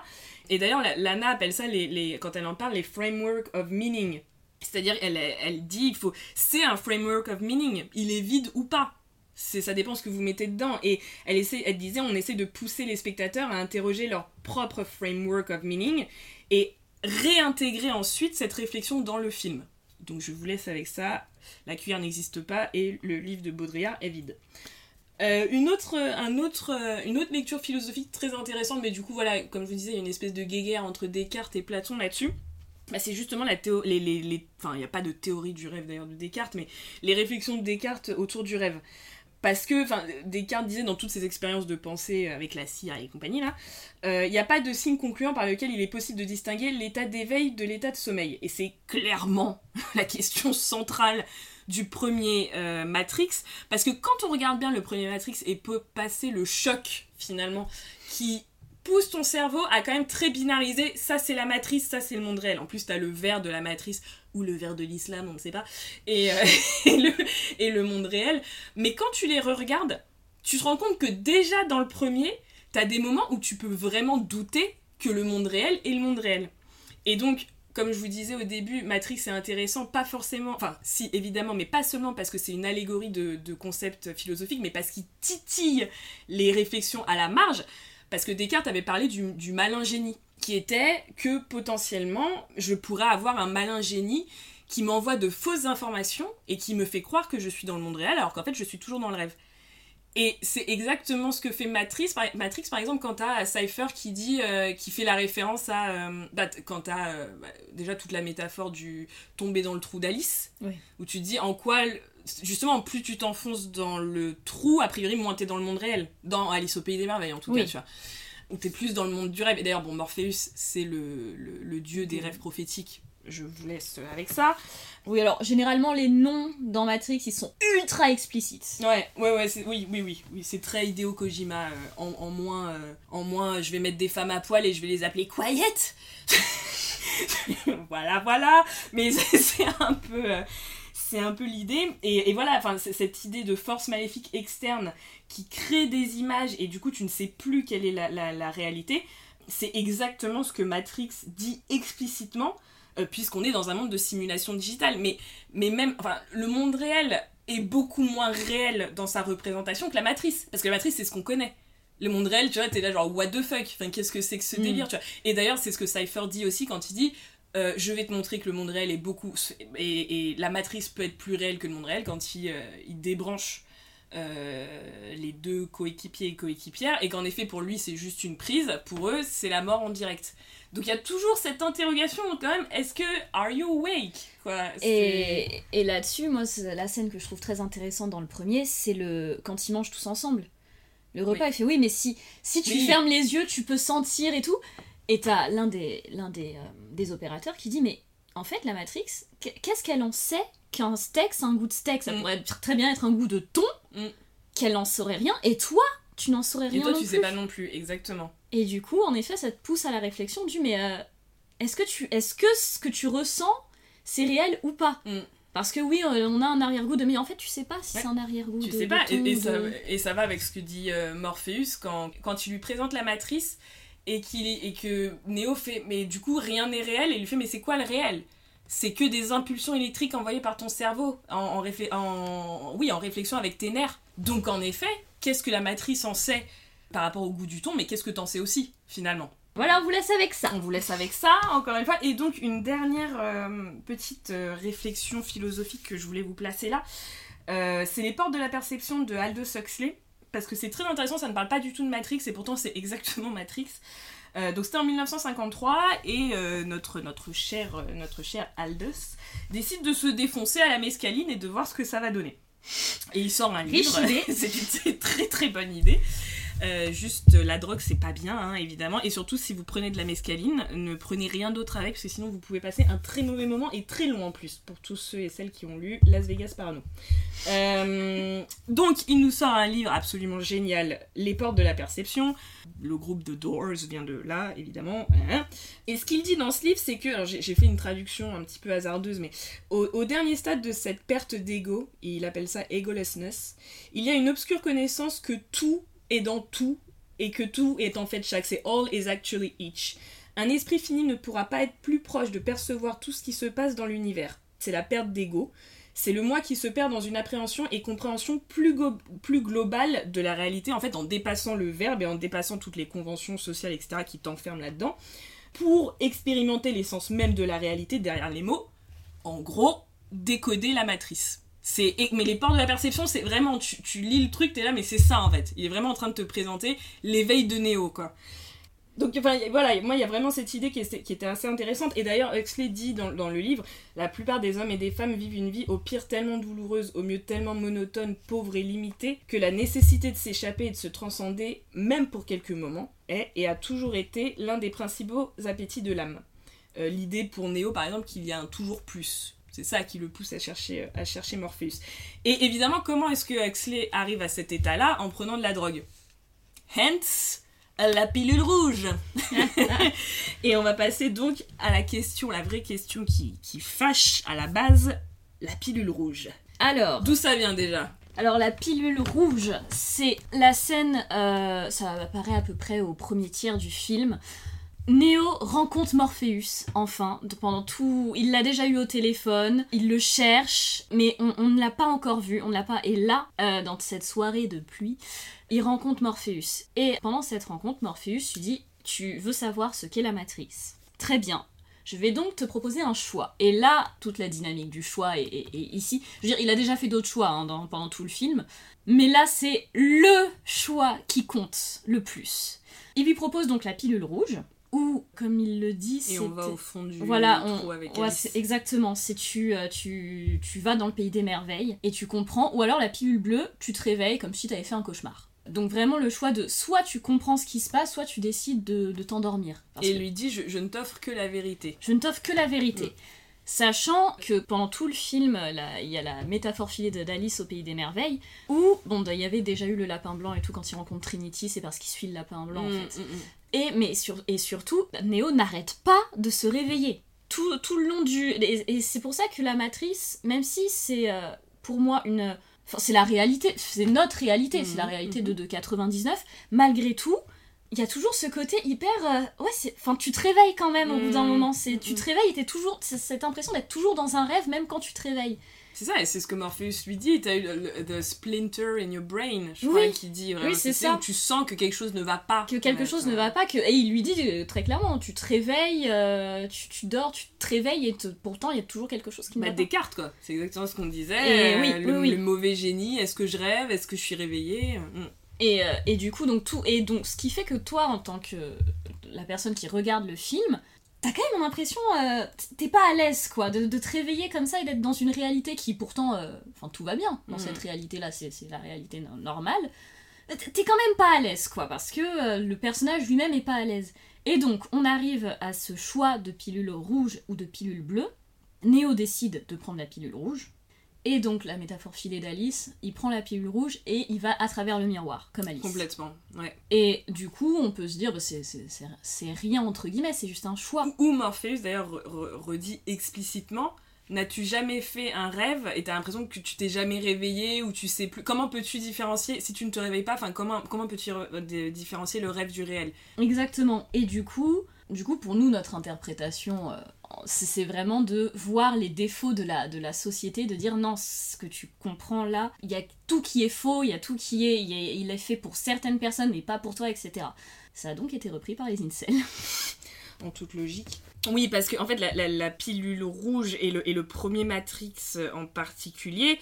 Et d'ailleurs, Lana appelle ça, les, quand elle en parle, les framework of meaning. C'est-à-dire, elle, elle dit, il faut, c'est un framework of meaning. Il est vide ou pas. Ça dépend ce que vous mettez dedans. Et elle, essaie, elle disait, on essaie de pousser les spectateurs à interroger leur propre framework of meaning et réintégrer ensuite cette réflexion dans le film. Donc je vous laisse avec ça. La cuillère n'existe pas et le livre de Baudrillard est vide. Euh, une, autre, un autre, euh, une autre lecture philosophique très intéressante, mais du coup, voilà, comme je vous disais, il y a une espèce de guéguerre entre Descartes et Platon là-dessus. Bah, c'est justement la théorie. Les, les. Enfin, il n'y a pas de théorie du rêve d'ailleurs de Descartes, mais les réflexions de Descartes autour du rêve. Parce que, Descartes disait dans toutes ses expériences de pensée avec la CIA et compagnie, là, euh, il n'y a pas de signe concluant par lequel il est possible de distinguer l'état d'éveil de l'état de sommeil. Et c'est clairement la question centrale du premier euh, Matrix, parce que quand on regarde bien le premier Matrix et peut passer le choc finalement qui pousse ton cerveau à quand même très binariser ça c'est la matrice, ça c'est le monde réel. En plus t'as le verre de la matrice ou le verre de l'islam, on ne sait pas, et, euh, et, le, et le monde réel. Mais quand tu les re-regardes, tu te rends compte que déjà dans le premier, t'as des moments où tu peux vraiment douter que le monde réel est le monde réel. Et donc comme je vous disais au début, Matrix est intéressant, pas forcément, enfin si évidemment, mais pas seulement parce que c'est une allégorie de, concepts philosophiques, mais parce qu'il titille les réflexions à la marge, parce que Descartes avait parlé du, malin génie, qui était que potentiellement je pourrais avoir un malin génie qui m'envoie de fausses informations et qui me fait croire que je suis dans le monde réel alors qu'en fait je suis toujours dans le rêve. Et c'est exactement ce que fait Matrix. Par, Matrix, par exemple, quand t'as Cypher qui dit, euh, qui fait la référence à, euh, bah, quand t'as euh, bah, déjà toute la métaphore du tomber dans le trou d'Alice, où tu dis en quoi, justement, plus tu t'enfonces dans le trou, a priori, moins t'es dans le monde réel. Dans Alice au pays des merveilles, en tout cas, tu vois. Où t'es plus dans le monde du rêve. Et d'ailleurs, bon, Morpheus, c'est le, le, dieu des rêves prophétiques je vous laisse avec ça. Oui, alors généralement les noms dans Matrix ils sont ultra explicites. Ouais, ouais, ouais, oui, oui, oui, oui, c'est très Hideo Kojima. Euh, en, moins, euh, en moins, je vais mettre des femmes à poil et je vais les appeler Quiet. voilà, voilà. Mais c'est un peu. Euh, c'est un peu l'idée. Et, voilà, enfin, cette idée de force maléfique externe qui crée des images et du coup tu ne sais plus quelle est la, réalité, c'est exactement ce que Matrix dit explicitement, euh, puisqu'on est dans un monde de simulation digitale. Mais, mais même, enfin, le monde réel est beaucoup moins réel dans sa représentation que la matrice. Parce que la matrice, c'est ce qu'on connaît. Le monde réel, tu vois, t'es là genre, what the fuck? Enfin, qu'est-ce que c'est que ce mm. délire, tu vois? Et d'ailleurs, c'est ce que Cypher dit aussi quand il dit, euh, je vais te montrer que le monde réel est beaucoup. Et, la matrice peut être plus réelle que le monde réel quand il, euh, il débranche euh, les deux coéquipiers et coéquipières, et qu'en effet, pour lui, c'est juste une prise. Pour eux, c'est la mort en direct. Donc il y a toujours cette interrogation quand même, est-ce que are you awake quoi, Et, et là-dessus, moi, la scène que je trouve très intéressante dans le premier, c'est le quand ils mangent tous ensemble. Le repas, il fait oui, mais si, si tu fermes les yeux, tu peux sentir et tout. Et t'as l'un des, l'un des, euh, des opérateurs qui dit mais en fait la Matrix, qu'est-ce qu'elle en sait qu'un steak c'est un goût de steak Ça mm. pourrait très bien être un goût de thon, mm. qu'elle n'en saurait rien. Et toi, tu n'en saurais rien. Et toi, tu sais pas non plus, exactement. Et du coup, en effet, ça te pousse à la réflexion du mais euh, est-ce que tu, est-ce que ce que tu ressens c'est réel ou pas? Mm. Parce que oui, euh, on a un arrière-goût de mais en fait, tu sais pas si c'est un arrière-goût. Tu sais pas, et, ça, et, ça, va avec ce que dit Morpheus quand, quand tu lui présentes la matrice et, qu'il et que Neo fait mais du coup rien n'est réel et il lui fait mais c'est quoi le réel? C'est que des impulsions électriques envoyées par ton cerveau en, en, oui, en réflexion avec tes nerfs. Donc en effet, qu'est-ce que la matrice en sait par rapport au goût du ton, mais qu'est-ce que t'en sais aussi finalement? Voilà, on vous laisse avec ça. On vous laisse avec ça, encore une fois. Et donc, une dernière euh, petite euh, réflexion philosophique que je voulais vous placer là. Euh, c'est les portes de la perception de Aldous Huxley parce que c'est très intéressant, ça ne parle pas du tout de Matrix et pourtant c'est exactement Matrix. Euh, donc c'était en 1953 et euh, notre, notre, cher, euh, notre cher Aldous décide de se défoncer à la mescaline et de voir ce que ça va donner. Et il sort un livre, c'est une très très bonne idée. Euh, juste la drogue c'est pas bien hein, évidemment et surtout si vous prenez de la mescaline ne prenez rien d'autre avec parce que sinon vous pouvez passer un très mauvais moment et très long en plus pour tous ceux et celles qui ont lu Las Vegas Parano. Euh, donc il nous sort un livre absolument génial Les portes de la perception. Le groupe de Doors vient de là évidemment. Hein. Et ce qu'il dit dans ce livre c'est que j'ai fait une traduction un petit peu hasardeuse mais au, au dernier stade de cette perte d'ego, il appelle ça egolessness, il y a une obscure connaissance que tout est dans tout et que tout est en fait chaque. C'est all is actually each. Un esprit fini ne pourra pas être plus proche de percevoir tout ce qui se passe dans l'univers. C'est la perte d'ego. C'est le moi qui se perd dans une appréhension et compréhension plus, plus globale de la réalité, en fait, en dépassant le verbe et en dépassant toutes les conventions sociales, etc., qui t'enferment là-dedans, pour expérimenter l'essence même de la réalité derrière les mots. En gros, décoder la matrice mais les portes de la perception c'est vraiment tu, lis le truc t'es là mais c'est ça en fait. Il est vraiment en train de te présenter l'éveil de Néo quoi. Donc enfin voilà moi il y a vraiment cette idée qui, était assez intéressante. Et d'ailleurs Huxley dit dans, le livre la plupart des hommes et des femmes vivent une vie au pire tellement douloureuse au mieux tellement monotone pauvre et limitée que la nécessité de s'échapper et de se transcender même pour quelques moments est et a toujours été l'un des principaux appétits de l'âme. Euh, l'idée pour Néo par exemple qu'il y a un toujours plus c'est ça qui le pousse à chercher, à chercher Morpheus. Et évidemment, comment est-ce que Huxley arrive à cet état-là En prenant de la drogue? Hence, la pilule rouge. et on va passer donc à la question, la vraie question qui, fâche à la base, la pilule rouge. Alors. D'où ça vient déjà? Alors la pilule rouge, c'est la scène, euh, ça apparaît à peu près au premier tiers du film, Neo rencontre Morpheus, enfin, pendant tout... Il l'a déjà eu au téléphone, il le cherche, mais on, ne l'a pas encore vu, on ne l'a pas... Et là, euh, dans cette soirée de pluie, il rencontre Morpheus. Et pendant cette rencontre, Morpheus lui dit « Tu veux savoir ce qu'est la matrice ?» Très bien, je vais donc te proposer un choix. Et là, toute la dynamique du choix est, ici. Je veux dire, il a déjà fait d'autres choix hein, pendant tout le film. Mais là, c'est LE choix qui compte le plus. Il lui propose donc la pilule rouge. Ou, comme il le dit, et on va au fond du voilà, on, avec exactement. C'est tu, euh, tu, tu vas dans le pays des merveilles et tu comprends. Ou alors la pilule bleue, tu te réveilles comme si tu avais fait un cauchemar. Donc vraiment le choix de soit tu comprends ce qui se passe, soit tu décides de, de t'endormir. Et lui dit je, ne t'offre que la vérité. Je ne t'offre que la vérité. Mm. Sachant que pendant tout le film, il y a la métaphore filée d'Alice au Pays des Merveilles, où, bon, il y avait déjà eu le lapin blanc et tout, quand il rencontre Trinity, c'est parce qu'il suit le lapin blanc, en mm, fait. Mm. Et, mais sur, et surtout, Neo n'arrête pas de se réveiller. tout, tout le long du. Et, c'est pour ça que la matrice, même si c'est euh, pour moi une. Enfin, c'est la réalité, c'est notre réalité, c'est la mhm, réalité de, mhm. de 99. Malgré tout, il y a toujours ce côté hyper. Euh, ouais, c'est. Enfin, tu te réveilles quand même au bout d'un mhm, moment. C'est, tu te réveilles et t'es toujours. Cette impression d'être toujours dans un rêve, même quand tu te réveilles. C'est ça, et c'est ce que Morpheus lui dit. T'as eu le, the splinter in your brain, je crois, qui dit Oui, c'est ça. Où tu sens que quelque chose ne va pas. Que quelque chose ne va pas. Que... Et il lui dit euh, très clairement tu te réveilles, euh, tu, tu, dors, tu te réveilles, et pourtant il y a toujours quelque chose qui ne va des cartes, quoi. C'est exactement ce qu'on disait. Et, oui, le, oui, le, mauvais génie, est-ce que je rêve Est-ce que je suis réveillée mm. et, euh, et du coup, donc tout. Et donc, ce qui fait que toi, en tant que la personne qui regarde le film, t'as quand même l'impression, euh, t'es pas à l'aise quoi, de, te réveiller comme ça et d'être dans une réalité qui pourtant, euh, enfin tout va bien dans cette mm. réalité-là, c'est la réalité normale. T'es quand même pas à l'aise quoi, parce que euh, le personnage lui-même est pas à l'aise. Et donc on arrive à ce choix de pilule rouge ou de pilule bleue. Néo décide de prendre la pilule rouge. Et donc, la métaphore filée d'Alice, il prend la pilule rouge et il va à travers le miroir, comme Alice. Complètement, ouais. Et du coup, on peut se dire, bah, c'est rien entre guillemets, c'est juste un choix. Ou Morpheus, d'ailleurs, redit explicitement N'as-tu jamais fait un rêve et t'as l'impression que tu t'es jamais réveillé ou tu sais plus Comment peux-tu différencier si tu ne te réveilles pas Enfin, comment comment peux-tu différencier le rêve du réel? Exactement. Et du coup, du coup, pour nous, notre interprétation, euh, c'est vraiment de voir les défauts de la, de la société, de dire non, ce que tu comprends là, il y a tout qui est faux, il y a tout qui est, il est, fait pour certaines personnes, mais pas pour toi, etc. Ça a donc été repris par les incels. en toute logique. Oui, parce que en fait, la, pilule rouge et le, et le premier Matrix en particulier,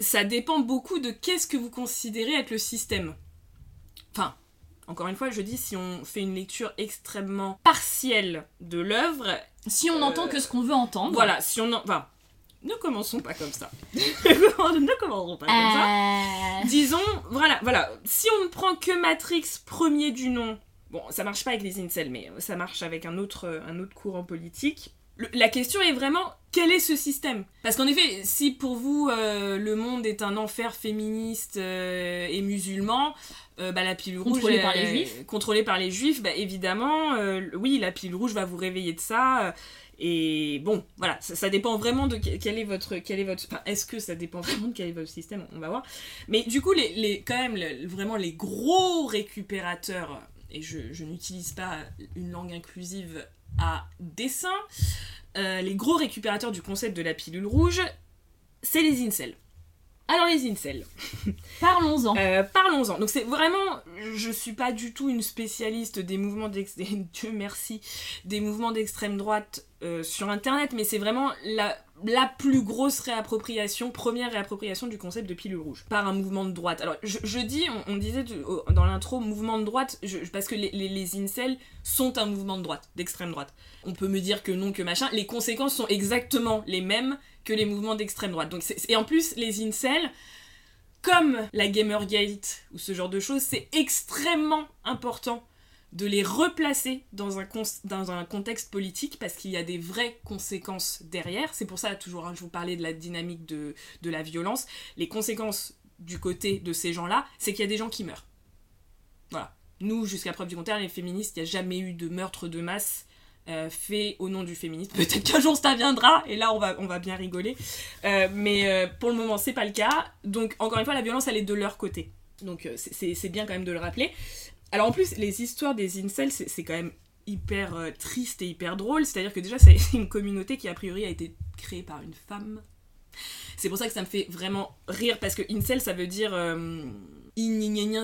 ça dépend beaucoup de qu'est-ce que vous considérez être le système. Enfin, encore une fois, je dis, si on fait une lecture extrêmement partielle de l'œuvre. Si on n'entend que ce qu'on veut entendre. Voilà, si on en. Enfin, ne commençons pas comme ça. ne commençons pas comme ça. Euh. Disons, voilà, voilà. Si on ne prend que Matrix premier du nom, bon, ça marche pas avec les incels, mais ça marche avec un autre, un autre courant politique la question est vraiment quel est ce système? Parce qu'en effet, si pour vous euh, le monde est un enfer féministe euh, et musulman, euh, bah, la pilule rouge contrôlée par les juifs, contrôlée par les juifs, bah, évidemment, oui, la pilule rouge va vous réveiller de ça. et bon, voilà, ça, dépend vraiment de quel est votre, quel est votre, est-ce que ça dépend vraiment de quel est votre système On va voir. Mais du coup, les, les quand même, vraiment les gros récupérateurs et je, je n'utilise pas une langue inclusive à dessin, euh, les gros récupérateurs du concept de la pilule rouge, c'est les incels. Alors les incels. Parlons-en. Euh, parlons-en. Donc c'est vraiment, je suis pas du tout une spécialiste des mouvements d'extrême, Dieu merci, des mouvements d'extrême droite euh, sur Internet, mais c'est vraiment la, la plus grosse réappropriation, première réappropriation du concept de pilule rouge par un mouvement de droite. Alors je, dis, on, disait dans l'intro mouvement de droite, parce que les, les, les incels sont un mouvement de droite, d'extrême droite. On peut me dire que non, que machin. Les conséquences sont exactement les mêmes que les mouvements d'extrême droite. Donc et en plus, les incels, comme la Gamergate ou ce genre de choses, c'est extrêmement important de les replacer dans un, dans un contexte politique parce qu'il y a des vraies conséquences derrière. C'est pour ça, toujours, hein, je vous parlais de la dynamique de, de la violence. Les conséquences du côté de ces gens-là, c'est qu'il y a des gens qui meurent. Voilà. Nous, jusqu'à preuve du contraire, les féministes, il n'y a jamais eu de meurtre de masse euh, fait au nom du féminisme. Peut-être qu'un jour ça viendra, et là on va, on va bien rigoler. Euh, mais euh, pour le moment, c'est pas le cas. Donc, encore une fois, la violence, elle est de leur côté. Donc, c'est bien quand même de le rappeler. Alors, en plus, les histoires des incels, c'est quand même hyper triste et hyper drôle. C'est-à-dire que déjà, c'est une communauté qui, a priori, a été créée par une femme. C'est pour ça que ça me fait vraiment rire, parce que incel, ça veut dire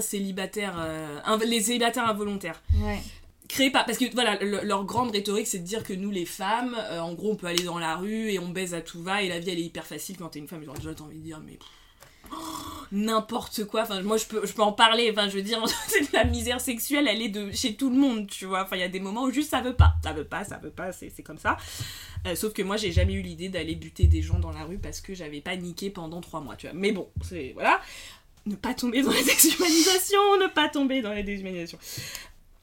célibataire, les célibataires involontaires. Créé par parce que voilà leur grande rhétorique c'est de dire que nous les femmes euh, en gros on peut aller dans la rue et on baise à tout va et la vie elle est hyper facile quand t'es une femme. Genre déjà envie de dire mais n'importe quoi. Enfin moi je peux je peux en parler. Enfin je veux dire c'est la misère sexuelle elle est de chez tout le monde tu vois. Enfin il y a des moments où juste ça veut pas. Ça veut pas ça veut pas c'est comme ça. Euh, sauf que moi j'ai jamais eu l'idée d'aller buter des gens dans la rue parce que j'avais pas niqué pendant trois mois tu vois. Mais bon c'est voilà. Ne pas tomber dans la déshumanisation ne pas tomber dans la déshumanisation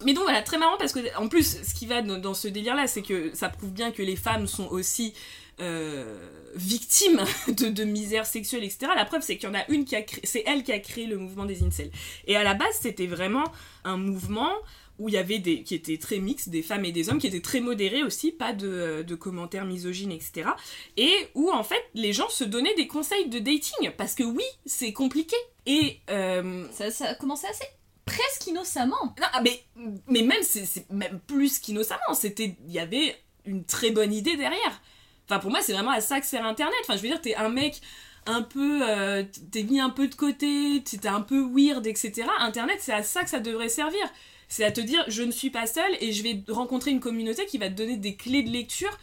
Mais donc voilà, très marrant parce que en plus, ce qui va dans, ce délire-là, c'est que ça prouve bien que les femmes sont aussi euh, victimes de, de, misère sexuelle, etc. La preuve, c'est qu'il y en a une qui a créé, c'est elle qui a créé le mouvement des incels. Et à la base, c'était vraiment un mouvement où il y avait des qui étaient très mixtes, des femmes et des hommes, qui étaient très modérés aussi, pas de, de, commentaires misogynes, etc. Et où en fait les gens se donnaient des conseils de dating parce que oui, c'est compliqué. Et euh... ça, ça a commencé assez presque innocemment. Non, ah, mais mais même c'est même plus qu'innocemment. C'était il y avait une très bonne idée derrière. Enfin pour moi c'est vraiment à ça que sert Internet. Enfin je veux dire t'es un mec un peu euh, t'es mis un peu de côté, t'es un peu weird, etc. Internet c'est à ça que ça devrait servir c'est à te dire je ne suis pas seule et je vais rencontrer une communauté qui va te donner des clés de lecture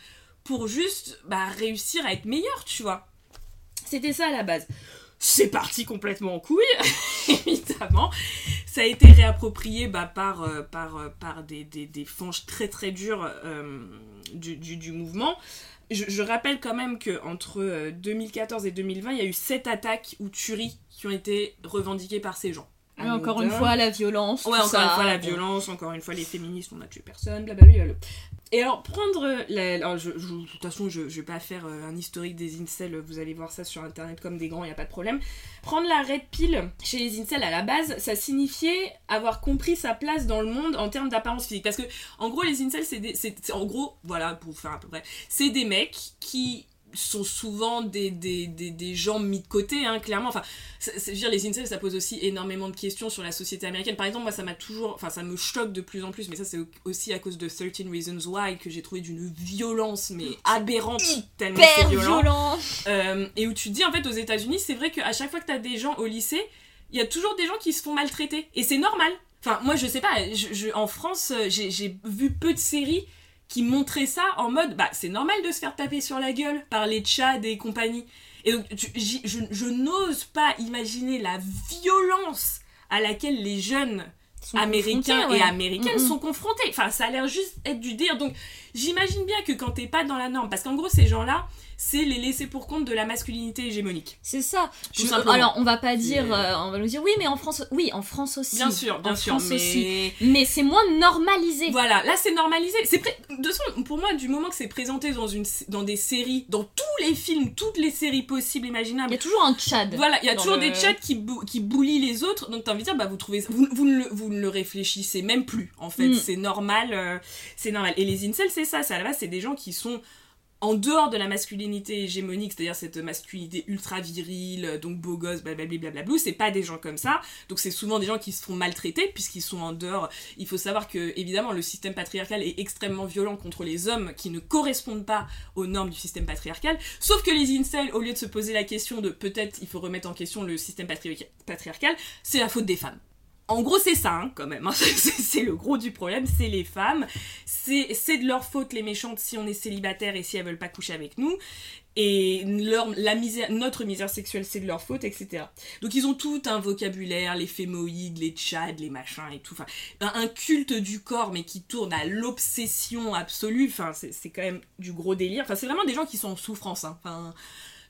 pour juste bah, réussir à être meilleur, tu vois. C'était ça à la base. C'est parti complètement en couille, évidemment. Ça a été réapproprié bah, par, euh, par, euh, par des, des, des, fanges très très dures euh, du, du, du, mouvement. Je, je, rappelle quand même qu'entre 2014 et 2020, il y a eu 7 attaques ou tueries qui ont été revendiquées par ces gens. Ah, encore une fois, la violence. Ouais, encore ça. une fois, la violence, encore une fois, les féministes, on n'a tué personne, blablabla. Et alors, prendre. Alors, je, de toute façon, je, je vais pas faire un historique des incels, vous allez voir ça sur internet comme des grands, il a pas de problème. Prendre la red pill chez les incels à la base, ça signifiait avoir compris sa place dans le monde en termes d'apparence physique. Parce que, en gros, les incels, c'est des. En gros, voilà, pour faire à peu près, c'est des mecs qui sont souvent des, des, des, des, gens mis de côté, hein, clairement. Enfin, dire, les incels, ça pose aussi énormément de questions sur la société américaine. Par exemple, moi, ça m'a toujours. Enfin, ça me choque de plus en plus, mais ça, c'est aussi à cause de 13 Reasons Why que j'ai trouvé d'une violence, mais aberrante, tellement violent. violent. Euh, et où tu te dis, en fait, aux États-Unis, c'est vrai qu'à chaque fois que t'as des gens au lycée, il y a toujours des gens qui se font maltraiter. Et c'est normal. Enfin, moi, je sais pas, je, je, en France, j'ai, j'ai vu peu de séries qui montrait ça en mode bah c'est normal de se faire taper sur la gueule par les Tchad et compagnie. Et donc je, je, je n'ose pas imaginer la violence à laquelle les jeunes américains ouais. et américaines sont confrontés. Enfin, ça a l'air juste être du dire. Donc, j'imagine bien que quand t'es pas dans la norme, parce qu'en gros, ces gens-là, c'est les laisser pour compte de la masculinité hégémonique. C'est ça. Je, alors, on va pas dire, euh, on va nous dire, oui, mais en France, oui, en France aussi. Bien sûr, bien en sûr, France mais... aussi. Mais c'est moins normalisé. Voilà, là, c'est normalisé. C'est pré... de toute pour moi, du moment que c'est présenté dans une, dans des séries, dans tous les films, toutes les séries possibles, imaginables. Il y a toujours un Tchad. Voilà, il y a toujours le... des Tchads qui, bou qui les autres. Donc, t'as envie de dire, bah, vous trouvez, vous, vous, ne, le, vous ne le réfléchissez même plus. En fait, mm. c'est normal, euh, c'est normal. Et les incels, c'est ça. Ça, à la base, c'est des gens qui sont en dehors de la masculinité hégémonique, c'est-à-dire cette masculinité ultra virile, donc beau gosse, blablabla, c'est pas des gens comme ça. Donc c'est souvent des gens qui se font maltraiter puisqu'ils sont en dehors. Il faut savoir que, évidemment, le système patriarcal est extrêmement violent contre les hommes qui ne correspondent pas aux normes du système patriarcal. Sauf que les incels, au lieu de se poser la question de peut-être il faut remettre en question le système patri patriarcal, c'est la faute des femmes. En gros, c'est ça, hein, quand même. Hein. c'est le gros du problème, c'est les femmes. C'est de leur faute, les méchantes, si on est célibataire et si elles veulent pas coucher avec nous. Et leur, misère, notre misère sexuelle, c'est de leur faute, etc. Donc ils ont tout un vocabulaire, les fémoïdes, les tchads, les machins et tout. Un culte du corps, mais qui tourne à l'obsession absolue. Enfin, c'est quand même du gros délire. C'est vraiment des gens qui sont en souffrance. Hein.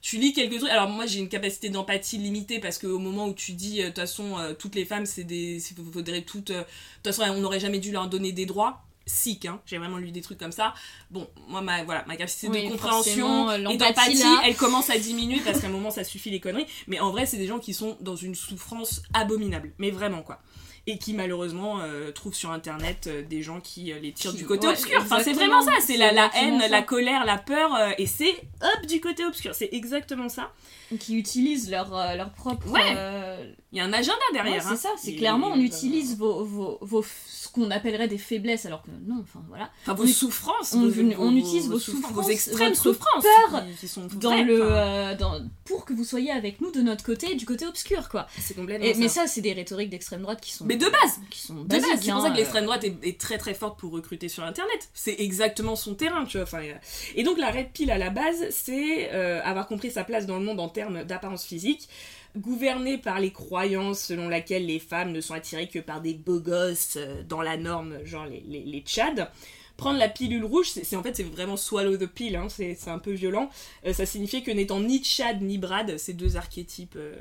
Tu lis quelques trucs. Alors moi j'ai une capacité d'empathie limitée parce qu'au moment où tu dis de toute façon euh, toutes les femmes c'est des faudrait toutes de toute façon on n'aurait jamais dû leur donner des droits. Sick hein. j'ai vraiment lu des trucs comme ça. Bon moi ma voilà ma capacité oui, de compréhension et d'empathie elle commence à diminuer parce qu'à un moment ça suffit les conneries. Mais en vrai c'est des gens qui sont dans une souffrance abominable. Mais vraiment quoi et qui malheureusement euh, trouvent sur internet euh, des gens qui euh, les tirent du côté ouais, obscur. Enfin, c'est vraiment ça, c'est la, la haine, ça. la colère, la peur, euh, et c'est hop du côté obscur. C'est exactement ça. Qui utilisent leur, leur propre. Ouais. Il y a un agenda derrière. Ouais, c'est ça, c'est clairement, on utilise vos, vos, vos ce qu'on appellerait des faiblesses, alors que non, enfin voilà. Enfin, vos on, souffrances. On, vos, on utilise vos, souffrances, vos extrêmes souffrances. peur qui, qui sont dans vraies, le, euh, dans, pour que vous soyez avec nous de notre côté, du côté obscur, quoi. C'est complètement et, ça. Mais ça, c'est des rhétoriques d'extrême droite qui sont. Mais de base Qui sont de base, c'est pour ça que hein, l'extrême droite est, est, très très forte pour recruter sur internet. C'est exactement son terrain, tu vois. Enfin, et donc la red pill à la base, c'est euh, avoir compris sa place dans le monde en termes d'apparence physique gouverné par les croyances selon laquelle les femmes ne sont attirées que par des beaux gosses euh, dans la norme, genre les, les. Prendre la pilule rouge, c'est en fait c'est vraiment swallow the pill, hein, c'est un peu violent. Euh, ça signifiait que n'étant ni tchad ni brad, ces deux archétypes euh,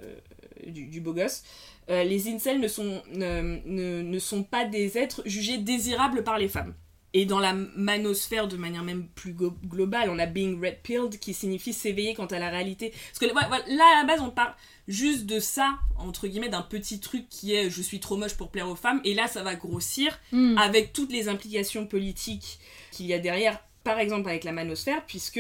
du, beau gosse, les incels ne sont, ne, ne, ne sont pas des êtres jugés désirables par les femmes. Et dans la manosphère, de manière même plus globale, on a being red pilled qui signifie s'éveiller quant à la réalité. Parce que ouais, là, à la base, on parle juste de ça, entre guillemets, d'un petit truc qui est je suis trop moche pour plaire aux femmes. Et là, ça va grossir Hmm. avec toutes les implications politiques qu'il y a derrière, par exemple avec la manosphère, puisque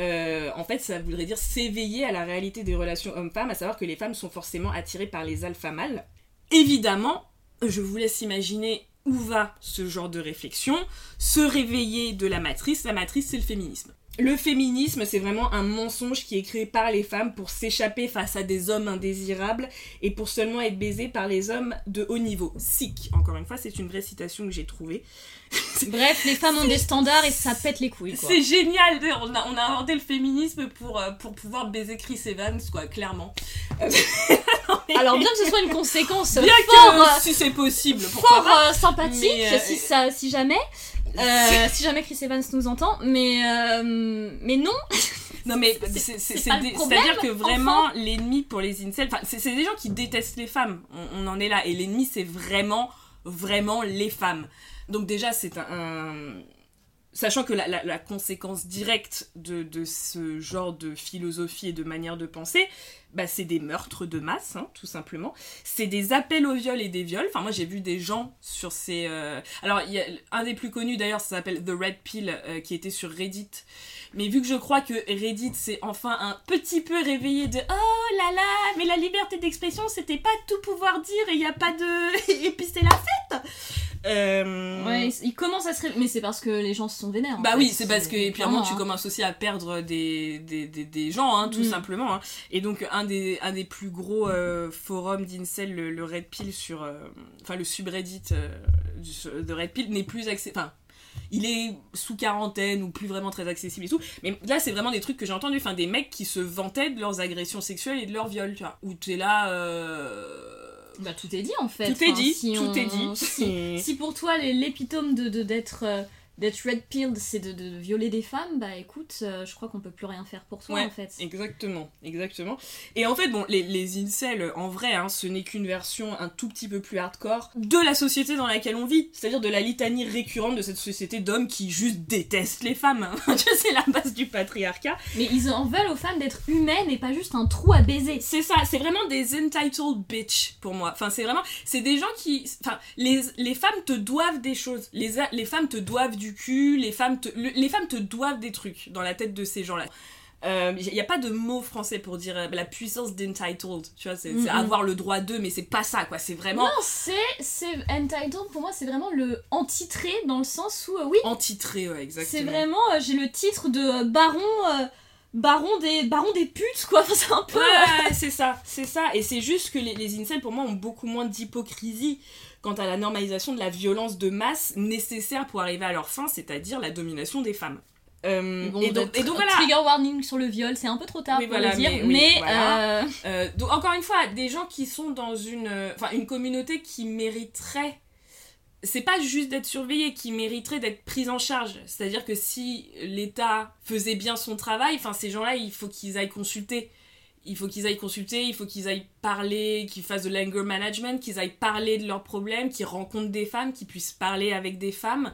euh, en fait ça voudrait dire s'éveiller à la réalité des relations hommes-femmes, à savoir que les femmes sont forcément attirées par les alpha mâles. Évidemment, je vous laisse imaginer où va ce genre de réflexion, se réveiller de la matrice. La matrice, c'est le féminisme. Le féminisme, c'est vraiment un mensonge qui est créé par les femmes pour s'échapper face à des hommes indésirables et pour seulement être baisé par les hommes de haut niveau. Sick, encore une fois, c'est une vraie citation que j'ai trouvée. Bref, les femmes ont des standards et ça pète les couilles. C'est génial, on a, on a inventé le féminisme pour, euh, pour pouvoir baiser Chris Evans, quoi, clairement. Euh, Alors, bien que ce soit une conséquence Bien fort, que euh, si c'est possible, pourquoi fort euh, sympathique, Mais, euh, si, ça, si jamais. Euh, si jamais Chris Evans nous entend, mais, euh, mais non, Non mais c'est-à-dire que vraiment l'ennemi pour les incels, c'est c'est des gens qui détestent les femmes, on, on en est là, et l'ennemi c'est vraiment, vraiment les femmes. Donc déjà c'est un... un- Sachant que la, la- la conséquence directe de, de ce genre de philosophie et de manière de penser, bah, c'est des meurtres de masse, hein, tout simplement. C'est des appels au viol et des viols. Enfin, moi, j'ai vu des gens sur ces... euh, Alors, un des plus connus, d'ailleurs, ça s'appelle The Red Pill, euh, qui était sur Reddit. Mais vu que je crois que Reddit s'est enfin un petit peu réveillé de Oh là là, mais la liberté d'expression, c'était pas tout pouvoir dire et il y a pas de... et puis c'est la fête Euh, Ouais, il- commence à se ré- Mais c'est parce que les gens se sont vénères. bah fait. oui, c'est parce que, et puis Vraiment, tu hein. commences aussi à perdre des, des, des, des gens, hein, tout Mm. simplement. hein. Et donc, un des, un des plus gros euh, forums d'Incel, le, le Red Pill sur. euh, Enfin, le subreddit euh, du- de Red Pill n'est plus accessible. Enfin, il est sous quarantaine ou plus vraiment très accessible et tout. Mais là, c'est vraiment des trucs que j'ai entendus. Enfin, des mecs qui se vantaient de leurs agressions sexuelles et de leurs viols, tu vois. Où t'es là. Bah tout est dit en fait. Tout est dit, si tout on- est dit. Si, si pour toi l'épitome de de- d'être euh, d'être red pilled c'est de, de violer des femmes, bah écoute, euh, je crois qu'on peut plus rien faire pour toi Ouais, en fait. Exactement, exactement. Et en fait, bon, les, les incels, en vrai, hein, ce n'est qu'une version un tout petit peu plus hardcore de la société dans laquelle on vit. C'est-à-dire de la litanie récurrente de cette société d'hommes qui juste détestent les femmes. Vois, c'est la base du patriarcat. Mais ils en veulent aux femmes d'être humaines et pas juste un trou à baiser. C'est ça, c'est vraiment des entitled bitch pour moi. Enfin, c'est vraiment, c'est des gens qui, enfin, les, les femmes te doivent des choses. Les, les femmes te doivent du cul, les femmes te, le- les femmes te doivent des trucs dans la tête de ces gens-là. Il n'y a pas de mot français pour dire euh, la puissance d'entitled, tu vois, c'est avoir le droit d'eux, mais c'est pas ça, quoi, c'est vraiment Non, c'est entitled pour moi c'est vraiment le antitrait dans le sens où euh, oui, antitré, ouais, exactement. c'est vraiment euh, j'ai le titre de euh, baron euh, baron des baron des putes quoi. Enfin, c'est un peu euh, Ouais, c'est ça, c'est ça. Et c'est juste que les, les incels, pour moi, ont beaucoup moins d'hypocrisie quant à la normalisation de la violence de masse nécessaire pour arriver à leur fin, c'est-à-dire la domination des femmes. Euh, Bon, et, donc, et donc voilà, Trigger warning sur le viol, c'est un peu trop tard Oui, pour voilà, le dire, mais- mais, oui, voilà. euh, Euh, donc encore une fois, des gens qui sont dans une, enfin une communauté qui mériterait, c'est pas juste d'être surveillé, qui mériterait d'être prise en charge. C'est-à-dire que si l'État faisait bien son travail, enfin ces gens-là, il faut qu'ils aillent consulter. Il faut qu'ils aillent consulter, il faut qu'ils aillent parler, qu'ils fassent de l'anger management, qu'ils aillent parler de leurs problèmes, qu'ils rencontrent des femmes, qu'ils puissent parler avec des femmes.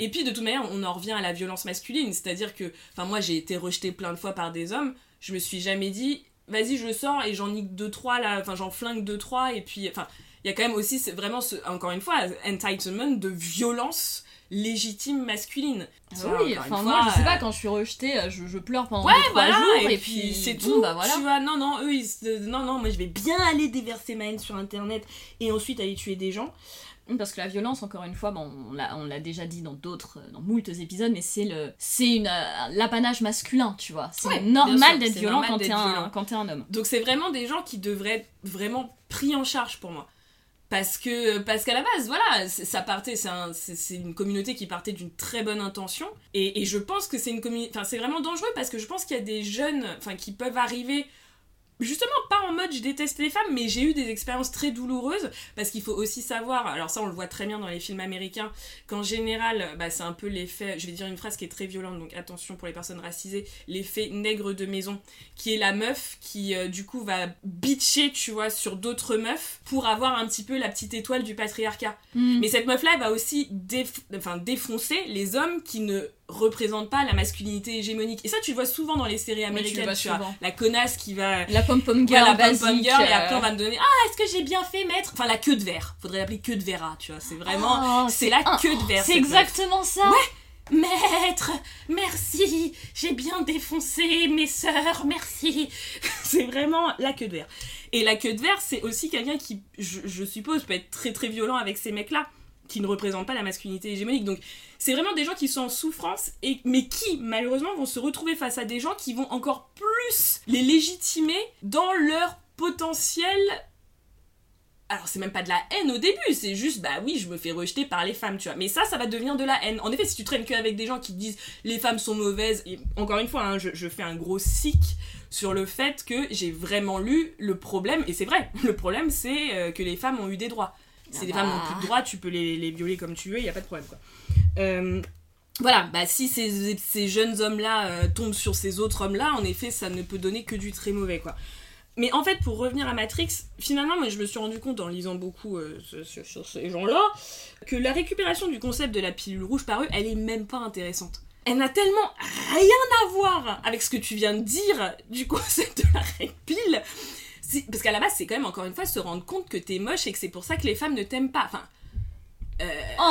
Et puis de toute manière, on en revient à la violence masculine, c'est-à-dire que, enfin moi j'ai été rejetée plein de fois par des hommes, je me suis jamais dit, vas-y je sors et j'en nique deux trois là, enfin j'en flingue deux trois. Et puis, enfin il y a quand même aussi vraiment encore une fois entitlement de violence légitime masculine. Ah oui, enfin moi je sais euh, pas quand je suis rejetée, euh, je, je pleure pendant Ouais, deux, trois jours et, et, puis, c'est tout. bah voilà. Tu vois, non, non, eux, ils non, non, moi je vais bien aller déverser ma haine sur internet et ensuite aller tuer des gens. Parce que la violence, encore une fois, bon, on l'a déjà dit dans d'autres, dans moultes épisodes, mais c'est le, c'est une, euh, l'apanage masculin, tu vois. C'est Ouais, normal d'être violent quand t'es un, violent. quand t'es un homme. Donc c'est vraiment des gens qui devraient être vraiment pris en charge pour moi. Parce que parce qu'à la base, voilà, ça partait, c'est un- c'est c'est une communauté qui partait d'une très bonne intention. Et, je pense que c'est une enfin c'est vraiment dangereux parce que je pense qu'il y a des jeunes, enfin qui peuvent arriver justement pas en mode je déteste les femmes, mais j'ai eu des expériences très douloureuses parce qu'il faut aussi savoir, alors ça on le voit très bien dans les films américains, qu'en général bah, c'est un peu l'effet, je vais dire une phrase qui est très violente, donc attention pour les personnes racisées, l'effet nègre de maison, qui est la meuf qui euh, du coup va bitcher, tu vois, sur d'autres meufs pour avoir un petit peu la petite étoile du patriarcat. Mm. Mais cette meuf-là elle va aussi déf- enfin, défoncer les hommes qui ne représentent pas la masculinité hégémonique. Et ça tu le vois souvent dans les séries américaines, vois tu vois, la connasse qui va La pom-pom girl, basique. pom-pom girl, et après euh, on va me donner Ah, est-ce que j'ai bien fait, maître? Enfin, la queue de verre. Faudrait l'appeler queue de verra, tu vois. C'est vraiment. oh, c'est la un- queue de verre. C'est meuf. exactement ça. Maître, merci, j'ai bien défoncé mes sœurs, merci. c'est vraiment la queue de verre. Et la queue de verre, c'est aussi quelqu'un qui, je, je suppose, peut être très très violent avec ces mecs-là, qui ne représentent pas la masculinité hégémonique. Donc, c'est vraiment des gens qui sont en souffrance, et, mais qui, malheureusement, vont se retrouver face à des gens qui vont encore plus les légitimer dans leur potentiel alors c'est même pas de la haine au début, c'est juste bah oui je me fais rejeter par les femmes tu vois. Mais ça ça va devenir de la haine. En effet si tu traînes que avec des gens qui disent les femmes sont mauvaises, et encore une fois hein, je, je fais un gros sic sur le fait que j'ai vraiment lu le problème, et c'est vrai, le problème c'est euh, que les femmes ont eu des droits. Ah les femmes bah. n'ont plus de droits, tu peux les, les violer comme tu veux, il y a pas de problème quoi. Euh, voilà, bah si ces, ces jeunes hommes-là euh, tombent sur ces autres hommes-là, en effet, ça ne peut donner que du très mauvais, quoi. Mais en fait, pour revenir à Matrix, finalement, moi je me suis rendu compte en lisant beaucoup euh, sur ces gens-là, que la récupération du concept de la pilule rouge par eux, elle est même pas intéressante. Elle n'a tellement rien à voir avec ce que tu viens de dire du concept de la red pill. C'est- Parce qu'à la base, c'est quand même encore une fois se rendre compte que t'es moche et que c'est pour ça que les femmes ne t'aiment pas. Enfin, Oh,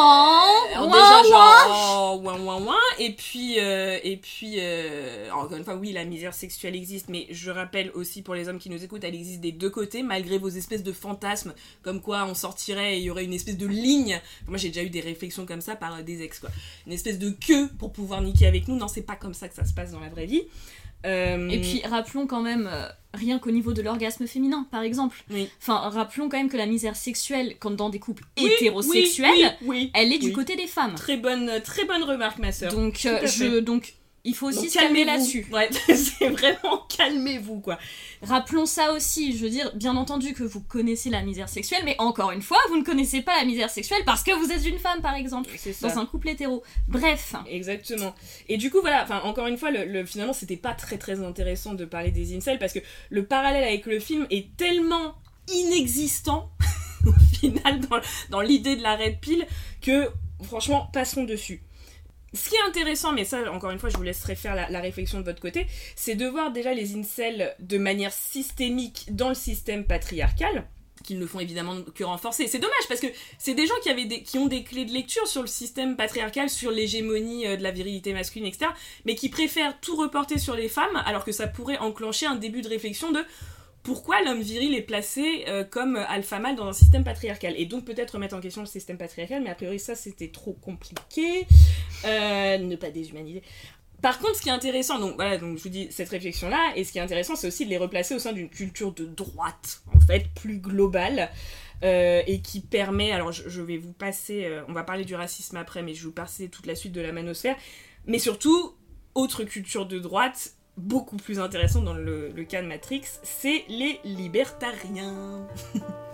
alors ouin, déjà ouin. genre oh, ouin ouin ouin. Et puis euh, et puis euh, encore une fois oui la misère sexuelle existe mais je rappelle aussi pour les hommes qui nous écoutent elle existe des deux côtés malgré vos espèces de fantasmes comme quoi on sortirait et il y aurait une espèce de ligne. Moi j'ai déjà eu des réflexions comme ça par euh, des ex quoi. Une espèce de queue pour pouvoir niquer avec nous. Non c'est pas comme ça que ça se passe dans la vraie vie Euh, Et puis rappelons quand même, euh, rien qu'au niveau de l'orgasme féminin, par exemple. Oui. Enfin, rappelons quand même que la misère sexuelle, quand dans des couples oui, hétérosexuels, oui, elle est du côté des femmes. très bonne très bonne remarque ma sœur Donc, euh, je, donc, il faut aussi Donc, se calmer là-dessus. Ouais, c'est vraiment calmez-vous quoi. Rappelons ça aussi, je veux dire, bien entendu que vous connaissez la misère sexuelle, mais encore une fois, vous ne connaissez pas la misère sexuelle parce que vous êtes une femme, par exemple, ça. dans un couple hétéro. Bref, Exactement. Et du coup, voilà, enfin, encore une fois, le, le- finalement, c'était pas très très intéressant de parler des incels parce que le parallèle avec le film est tellement inexistant au final dans, dans l'idée de la red pill que franchement, passons dessus. Ce qui est intéressant, mais ça, encore une fois, je vous laisserai faire la, réflexion de votre côté, c'est de voir déjà les incels de manière systémique dans le système patriarcal, qu'ils ne font évidemment que renforcer. C'est dommage parce que c'est des gens qui, avaient qui ont des clés de lecture sur le système patriarcal, sur l'hégémonie euh, de la virilité masculine, etc., mais qui préfèrent tout reporter sur les femmes, alors que ça pourrait enclencher un début de réflexion de pourquoi l'homme viril est placé euh, comme alpha mâle dans un système patriarcal? Et donc peut-être remettre en question le système patriarcal mais a priori ça c'était trop compliqué Euh, ne pas déshumaniser. Par contre, ce qui est intéressant, donc voilà, donc je vous dis cette réflexion-là, et ce qui est intéressant, c'est aussi de les replacer au sein d'une culture de droite, en fait, plus globale, euh, et qui permet, alors je, je vais vous passer, euh, on va parler du racisme après, mais je vais vous passer toute la suite de la manosphère, mais surtout, autre culture de droite, beaucoup plus intéressante dans le cas de Matrix, c'est les libertariens.